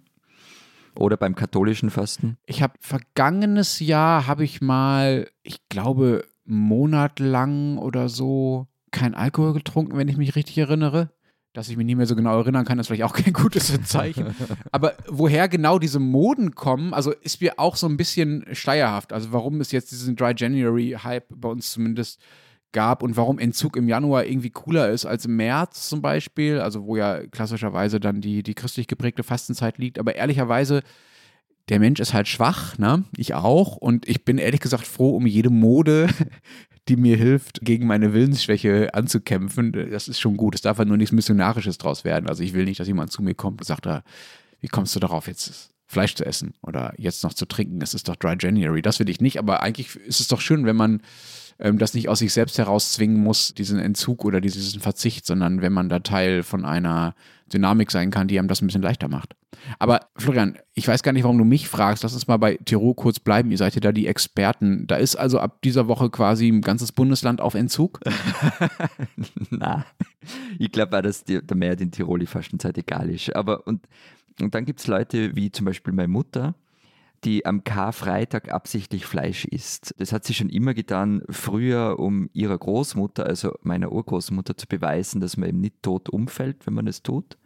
[SPEAKER 1] Oder beim katholischen Fasten?
[SPEAKER 2] Ich habe vergangenes Jahr habe ich mal, ich glaube, monatlang oder so kein Alkohol getrunken, wenn ich mich richtig erinnere. Dass ich mich nicht mehr so genau erinnern kann, ist vielleicht auch kein gutes Zeichen. Aber woher genau diese Moden kommen, also ist mir auch so ein bisschen steierhaft. Also warum es jetzt diesen Dry January-Hype bei uns zumindest gab und warum Entzug im Januar irgendwie cooler ist als im März zum Beispiel, also wo ja klassischerweise dann die, die christlich geprägte Fastenzeit liegt. Aber ehrlicherweise, der Mensch ist halt schwach, ne? Ich auch. Und ich bin ehrlich gesagt froh um jede Mode, die mir hilft, gegen meine Willensschwäche anzukämpfen. Das ist schon gut. Es darf halt nur nichts Missionarisches draus werden. Also ich will nicht, dass jemand zu mir kommt und sagt, ah, wie kommst du darauf, jetzt Fleisch zu essen oder jetzt noch zu trinken? Es ist doch Dry January. Das will ich nicht. Aber eigentlich ist es doch schön, wenn man ähm, das nicht aus sich selbst herauszwingen muss, diesen Entzug oder diesen Verzicht, sondern wenn man da Teil von einer Dynamik sein kann, die einem das ein bisschen leichter macht. Aber Florian, ich weiß gar nicht, warum du mich fragst. Lass uns mal bei Tirol kurz bleiben. Ihr seid ja da die Experten. Da ist also ab dieser Woche quasi ein ganzes Bundesland auf Entzug.
[SPEAKER 1] Na, ich glaube auch, dass der Mehrheit in Tirol die Fastenzeit egal ist. Aber und, und dann gibt es Leute wie zum Beispiel meine Mutter, die am Karfreitag absichtlich Fleisch isst. Das hat sie schon immer getan, früher, um ihrer Großmutter, also meiner Urgroßmutter, zu beweisen, dass man eben nicht tot umfällt, wenn man es tut.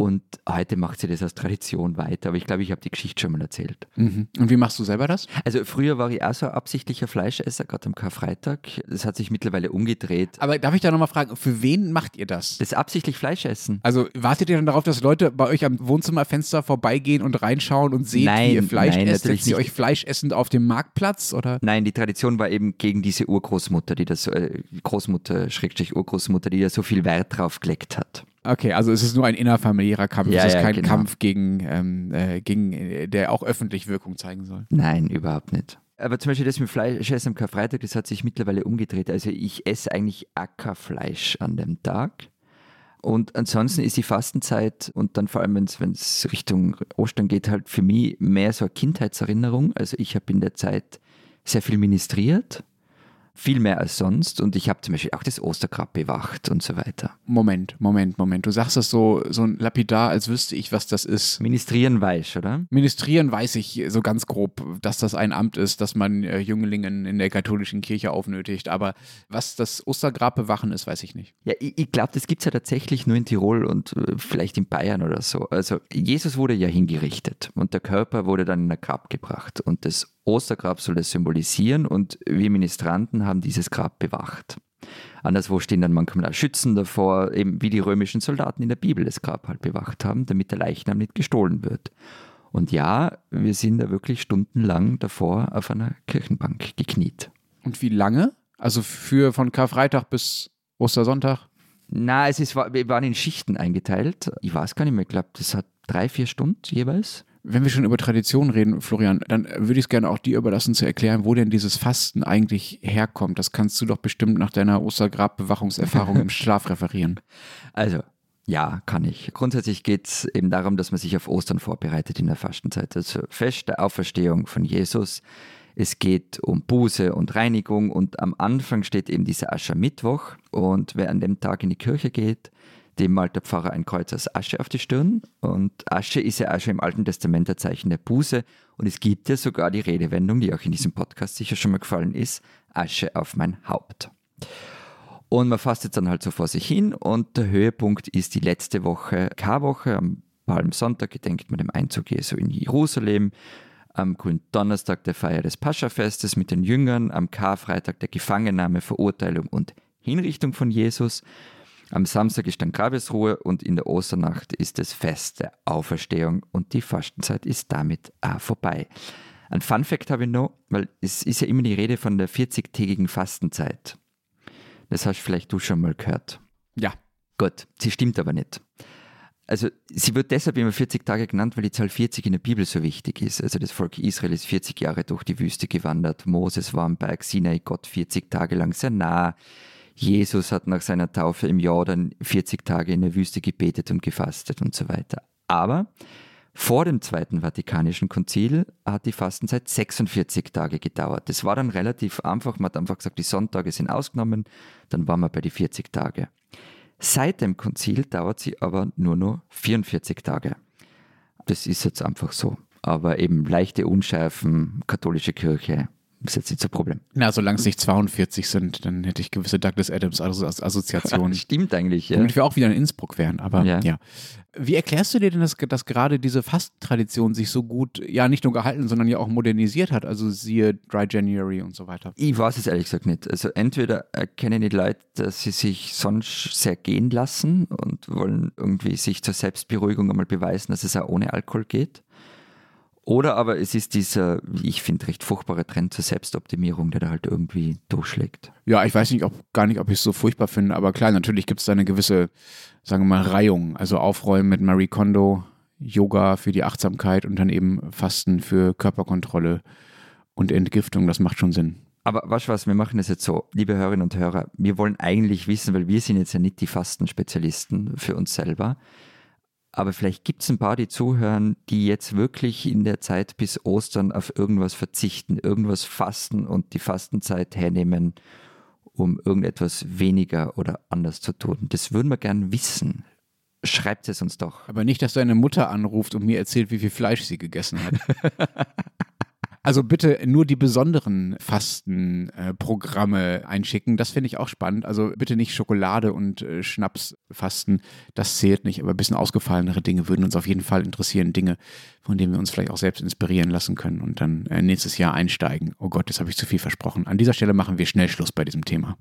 [SPEAKER 1] Und heute macht sie das als Tradition weiter. Aber ich glaube, ich habe die Geschichte schon mal erzählt.
[SPEAKER 2] Mhm. Und wie machst du selber das?
[SPEAKER 1] Also früher war ich auch so ein absichtlicher Fleischesser, gerade am Karfreitag. Das hat sich mittlerweile umgedreht.
[SPEAKER 2] Aber darf ich da nochmal fragen, für wen macht ihr das?
[SPEAKER 1] Das absichtlich Fleischessen.
[SPEAKER 2] Also wartet ihr dann darauf, dass Leute bei euch am Wohnzimmerfenster vorbeigehen und reinschauen und sehen,
[SPEAKER 1] Nein,
[SPEAKER 2] wie ihr Fleisch
[SPEAKER 1] nein,
[SPEAKER 2] esst? Setzt ihr euch fleischessend auf dem Marktplatz? Oder?
[SPEAKER 1] Nein, die Tradition war eben gegen diese Urgroßmutter, die das, äh, Großmutter, Schrägstrich Urgroßmutter, die da so viel Wert drauf gelegt hat.
[SPEAKER 2] Okay, also es ist nur ein innerfamiliärer Kampf.
[SPEAKER 1] Ja,
[SPEAKER 2] es ist
[SPEAKER 1] ja,
[SPEAKER 2] kein
[SPEAKER 1] genau.
[SPEAKER 2] Kampf gegen, ähm, äh, gegen äh, der auch öffentlich Wirkung zeigen soll.
[SPEAKER 1] Nein, überhaupt nicht. Aber zum Beispiel das mit Fleischessen am Karfreitag, das hat sich mittlerweile umgedreht. Also ich esse eigentlich Ackerfleisch an dem Tag. Und ansonsten ist die Fastenzeit und dann vor allem, wenn es Richtung Ostern geht, halt für mich mehr so eine Kindheitserinnerung. Also ich habe in der Zeit sehr viel ministriert, viel mehr als sonst. Und ich habe zum Beispiel auch das Ostergrab bewacht und so weiter.
[SPEAKER 2] Moment, Moment, Moment. Du sagst das so, so lapidar, als wüsste ich, was das ist.
[SPEAKER 1] Ministrieren weiß, oder?
[SPEAKER 2] Ministrieren weiß ich so ganz grob, dass das ein Amt ist, dass man äh, Jünglingen in der katholischen Kirche aufnötigt. Aber was das Ostergrab bewachen ist, weiß ich nicht.
[SPEAKER 1] Ja, ich, ich glaube, das gibt es ja tatsächlich nur in Tirol und äh, vielleicht in Bayern oder so. Also Jesus wurde ja hingerichtet und der Körper wurde dann in ein Grab gebracht und das Ostergrab soll das symbolisieren und wir Ministranten haben dieses Grab bewacht. Anderswo stehen dann manchmal Schützen davor, eben wie die römischen Soldaten in der Bibel das Grab halt bewacht haben, damit der Leichnam nicht gestohlen wird. Und ja, wir sind da wirklich stundenlang davor auf einer Kirchenbank gekniet.
[SPEAKER 2] Und wie lange? Also für von Karfreitag bis Ostersonntag?
[SPEAKER 1] Na, es ist, wir waren in Schichten eingeteilt. Ich weiß gar nicht mehr, ich glaube, das hat drei, vier Stunden jeweils.
[SPEAKER 2] Wenn wir schon über Traditionen reden, Florian, dann würde ich es gerne auch dir überlassen zu erklären, wo denn dieses Fasten eigentlich herkommt. Das kannst du doch bestimmt nach deiner Ostergrabbewachungserfahrung im Schlaf referieren.
[SPEAKER 1] Also, ja, kann ich. Grundsätzlich geht es eben darum, dass man sich auf Ostern vorbereitet in der Fastenzeit. Also Fest der Auferstehung von Jesus. Es geht um Buße und Reinigung und am Anfang steht eben dieser Aschermittwoch und wer an dem Tag in die Kirche geht, dem malt der Pfarrer ein Kreuz aus Asche auf die Stirn und Asche ist ja schon im Alten Testament ein Zeichen der Buße und es gibt ja sogar die Redewendung, die auch in diesem Podcast sicher schon mal gefallen ist, Asche auf mein Haupt. Und man fastet dann halt so vor sich hin und der Höhepunkt ist die letzte Woche, Karwoche, am Palmsonntag gedenkt man dem Einzug Jesu in Jerusalem, am Gründonnerstag der Feier des Paschafestes mit den Jüngern, am Karfreitag der Gefangennahme, Verurteilung und Hinrichtung von Jesus. Am Samstag ist dann Grabesruhe und in der Osternacht ist das Fest der Auferstehung und die Fastenzeit ist damit auch vorbei. Ein Fun Fact habe ich noch, weil es ist ja immer die Rede von der 40-tägigen Fastenzeit. Das hast vielleicht du schon mal gehört.
[SPEAKER 2] Ja.
[SPEAKER 1] Gut, sie stimmt aber nicht. Also sie wird deshalb immer 40 Tage genannt, weil die Zahl 40 in der Bibel so wichtig ist. Also das Volk Israel ist 40 Jahre durch die Wüste gewandert. Moses war am Berg Sinai Gott 40 Tage lang sehr nah. Jesus hat nach seiner Taufe im Jordan 40 Tage in der Wüste gebetet und gefastet und so weiter. Aber vor dem Zweiten Vatikanischen Konzil hat die Fastenzeit 46 Tage gedauert. Das war dann relativ einfach. Man hat einfach gesagt, die Sonntage sind ausgenommen, dann waren wir bei die 40 Tage. Seit dem Konzil dauert sie aber nur noch 44 Tage. Das ist jetzt einfach so. Aber eben leichte Unschärfen, katholische Kirche, ist jetzt nicht so ein Problem.
[SPEAKER 2] Na, solange es nicht 42 sind, dann hätte ich gewisse Douglas Adams As- Assoziationen.
[SPEAKER 1] Stimmt eigentlich, ja.
[SPEAKER 2] Damit wir auch wieder in Innsbruck wären, aber ja.
[SPEAKER 1] Ja.
[SPEAKER 2] Wie erklärst du dir denn, dass, dass gerade diese Fastentradition sich so gut, ja nicht nur gehalten, sondern ja auch modernisiert hat? Also siehe Dry January und so weiter.
[SPEAKER 1] Ich weiß es ehrlich gesagt nicht. Also entweder erkennen die Leute, dass sie sich sonst sehr gehen lassen und wollen irgendwie sich zur Selbstberuhigung einmal beweisen, dass es auch ohne Alkohol geht. Oder aber es ist dieser, wie ich finde, recht furchtbare Trend zur Selbstoptimierung, der da halt irgendwie durchschlägt.
[SPEAKER 2] Ja, ich weiß nicht, ob gar nicht, ob ich es so furchtbar finde, aber klar, natürlich gibt es da eine gewisse, sagen wir mal, Reihung. Also Aufräumen mit Marie Kondo, Yoga für die Achtsamkeit und dann eben Fasten für Körperkontrolle und Entgiftung, das macht schon Sinn.
[SPEAKER 1] Aber weißt du was, wir machen das jetzt so, liebe Hörerinnen und Hörer, wir wollen eigentlich wissen, weil wir sind jetzt ja nicht die Fastenspezialisten für uns selber, aber vielleicht gibt es ein paar, die zuhören, die jetzt wirklich in der Zeit bis Ostern auf irgendwas verzichten, irgendwas fasten und die Fastenzeit hernehmen, um irgendetwas weniger oder anders zu tun. Das würden wir gern wissen. Schreibt es uns doch.
[SPEAKER 2] Aber nicht, dass deine Mutter anruft und mir erzählt, wie viel Fleisch sie gegessen hat. Also bitte nur die besonderen Fastenprogramme äh, einschicken. Das finde ich auch spannend. Also bitte nicht Schokolade und äh, Schnaps fasten. Das zählt nicht. Aber ein bisschen ausgefallenere Dinge würden uns auf jeden Fall interessieren. Dinge, von denen wir uns vielleicht auch selbst inspirieren lassen können und dann äh, nächstes Jahr einsteigen. Oh Gott, das habe ich zu viel versprochen. An dieser Stelle machen wir schnell Schluss bei diesem Thema.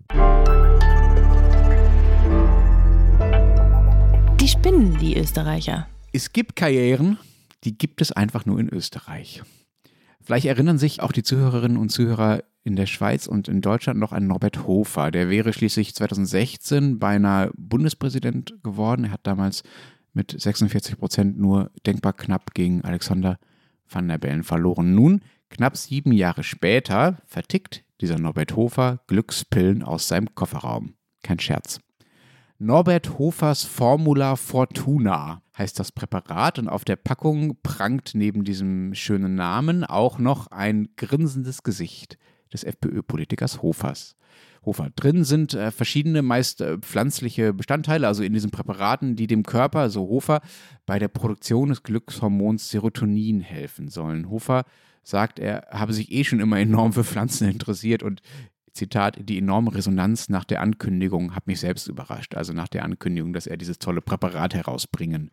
[SPEAKER 3] Die spinnen, die Österreicher.
[SPEAKER 2] Es gibt Karrieren, die gibt es einfach nur in Österreich. Vielleicht erinnern sich auch die Zuhörerinnen und Zuhörer in der Schweiz und in Deutschland noch an Norbert Hofer. Der wäre schließlich 2016 beinahe Bundespräsident geworden. Er hat damals mit 46 Prozent nur denkbar knapp gegen Alexander van der Bellen verloren. Nun, knapp sieben Jahre später, vertickt dieser Norbert Hofer Glückspillen aus seinem Kofferraum. Kein Scherz. Norbert Hofers Formula Fortuna heißt das Präparat und auf der Packung prangt neben diesem schönen Namen auch noch ein grinsendes Gesicht des FPÖ-Politikers Hofers. Hofer. Drin sind äh, verschiedene, meist äh, pflanzliche Bestandteile, also in diesen Präparaten, die dem Körper, also Hofer, bei der Produktion des Glückshormons Serotonin helfen sollen. Hofer sagt, er habe sich eh schon immer enorm für Pflanzen interessiert und Zitat, die enorme Resonanz nach der Ankündigung hat mich selbst überrascht. Also nach der Ankündigung, dass er dieses tolle Präparat herausbringen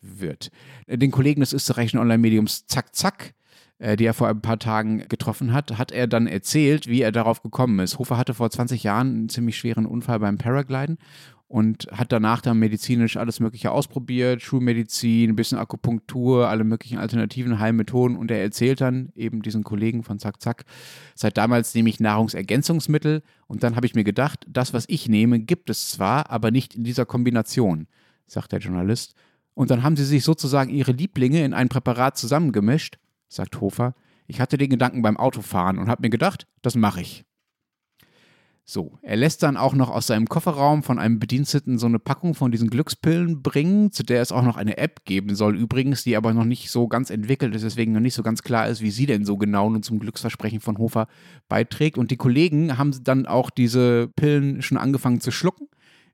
[SPEAKER 2] wird. Den Kollegen des österreichischen Online-Mediums Zack Zack, äh, die er vor ein paar Tagen getroffen hat, hat er dann erzählt, wie er darauf gekommen ist. Hofer hatte vor 20 Jahren einen ziemlich schweren Unfall beim Paragliden und hat danach dann medizinisch alles Mögliche ausprobiert, Schulmedizin, ein bisschen Akupunktur, alle möglichen alternativen Heilmethoden und er erzählt dann eben diesen Kollegen von Zack Zack, seit damals nehme ich Nahrungsergänzungsmittel und dann habe ich mir gedacht, das, was ich nehme, gibt es zwar, aber nicht in dieser Kombination, sagt der Journalist. Und dann haben sie sich sozusagen ihre Lieblinge in ein Präparat zusammengemischt, sagt Hofer. Ich hatte den Gedanken beim Autofahren und habe mir gedacht, das mache ich. So, er lässt dann auch noch aus seinem Kofferraum von einem Bediensteten so eine Packung von diesen Glückspillen bringen, zu der es auch noch eine App geben soll, übrigens, die aber noch nicht so ganz entwickelt ist, deswegen noch nicht so ganz klar ist, wie sie denn so genau nun zum Glücksversprechen von Hofer beiträgt. Und die Kollegen haben dann auch diese Pillen schon angefangen zu schlucken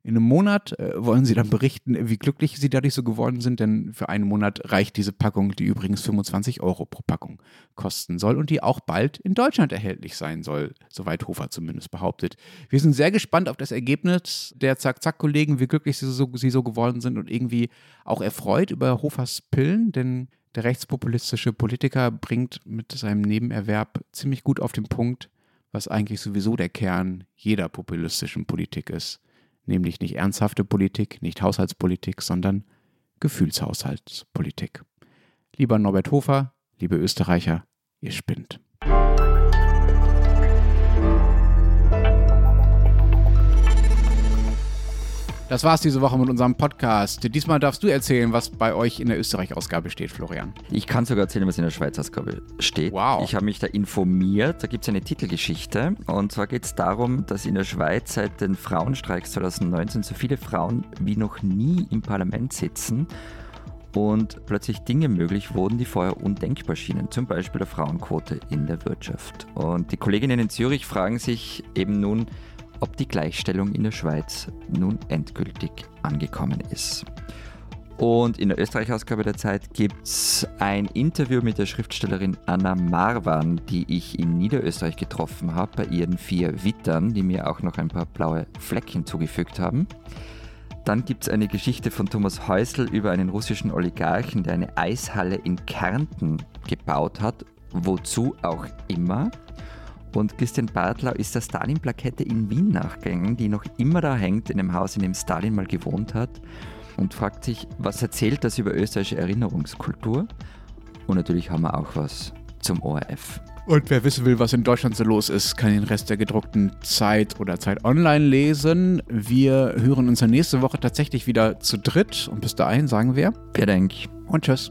[SPEAKER 2] in einem Monat äh, wollen sie dann berichten, wie glücklich sie dadurch so geworden sind, denn für einen Monat reicht diese Packung, die übrigens 25 Euro pro Packung kosten soll und die auch bald in Deutschland erhältlich sein soll, soweit Hofer zumindest behauptet. Wir sind sehr gespannt auf das Ergebnis der Zack-Zack-Kollegen, wie glücklich sie so, sie so geworden sind und irgendwie auch erfreut über Hofers Pillen, denn der rechtspopulistische Politiker bringt mit seinem Nebenerwerb ziemlich gut auf den Punkt, was eigentlich sowieso der Kern jeder populistischen Politik ist nämlich nicht ernsthafte Politik, nicht Haushaltspolitik, sondern Gefühlshaushaltspolitik. Lieber Norbert Hofer, liebe Österreicher, ihr spinnt. Das war's diese Woche mit unserem Podcast. Diesmal darfst du erzählen, was bei euch in der Österreich-Ausgabe steht, Florian.
[SPEAKER 1] Ich kann sogar erzählen, was in der Schweiz-Ausgabe steht.
[SPEAKER 2] Wow.
[SPEAKER 1] Ich habe mich da informiert. Da gibt es eine Titelgeschichte. Und zwar geht es darum, dass in der Schweiz seit den Frauenstreiks 2019 so viele Frauen wie noch nie im Parlament sitzen und plötzlich Dinge möglich wurden, die vorher undenkbar schienen, zum Beispiel der Frauenquote in der Wirtschaft. Und die Kolleginnen in Zürich fragen sich eben nun, ob die Gleichstellung in der Schweiz nun endgültig angekommen ist. Und in der Österreich-Ausgabe der Zeit gibt es ein Interview mit der Schriftstellerin Anna Marwan, die ich in Niederösterreich getroffen habe, bei ihren vier Wittern, die mir auch noch ein paar blaue Flecken zugefügt haben. Dann gibt es eine Geschichte von Thomas Häusl über einen russischen Oligarchen, der eine Eishalle in Kärnten gebaut hat, wozu auch immer. Und Christian Bartlau ist der Stalin-Plakette in Wien nachgegangen, die noch immer da hängt, in dem Haus, in dem Stalin mal gewohnt hat. Und fragt sich, was erzählt das über österreichische Erinnerungskultur? Und natürlich haben wir auch was zum ORF.
[SPEAKER 2] Und wer wissen will, was in Deutschland so los ist, kann den Rest der gedruckten Zeit oder Zeit online lesen. Wir hören uns nächste Woche tatsächlich wieder zu dritt. Und bis dahin sagen wir.
[SPEAKER 1] Wer denk.
[SPEAKER 2] Und tschüss.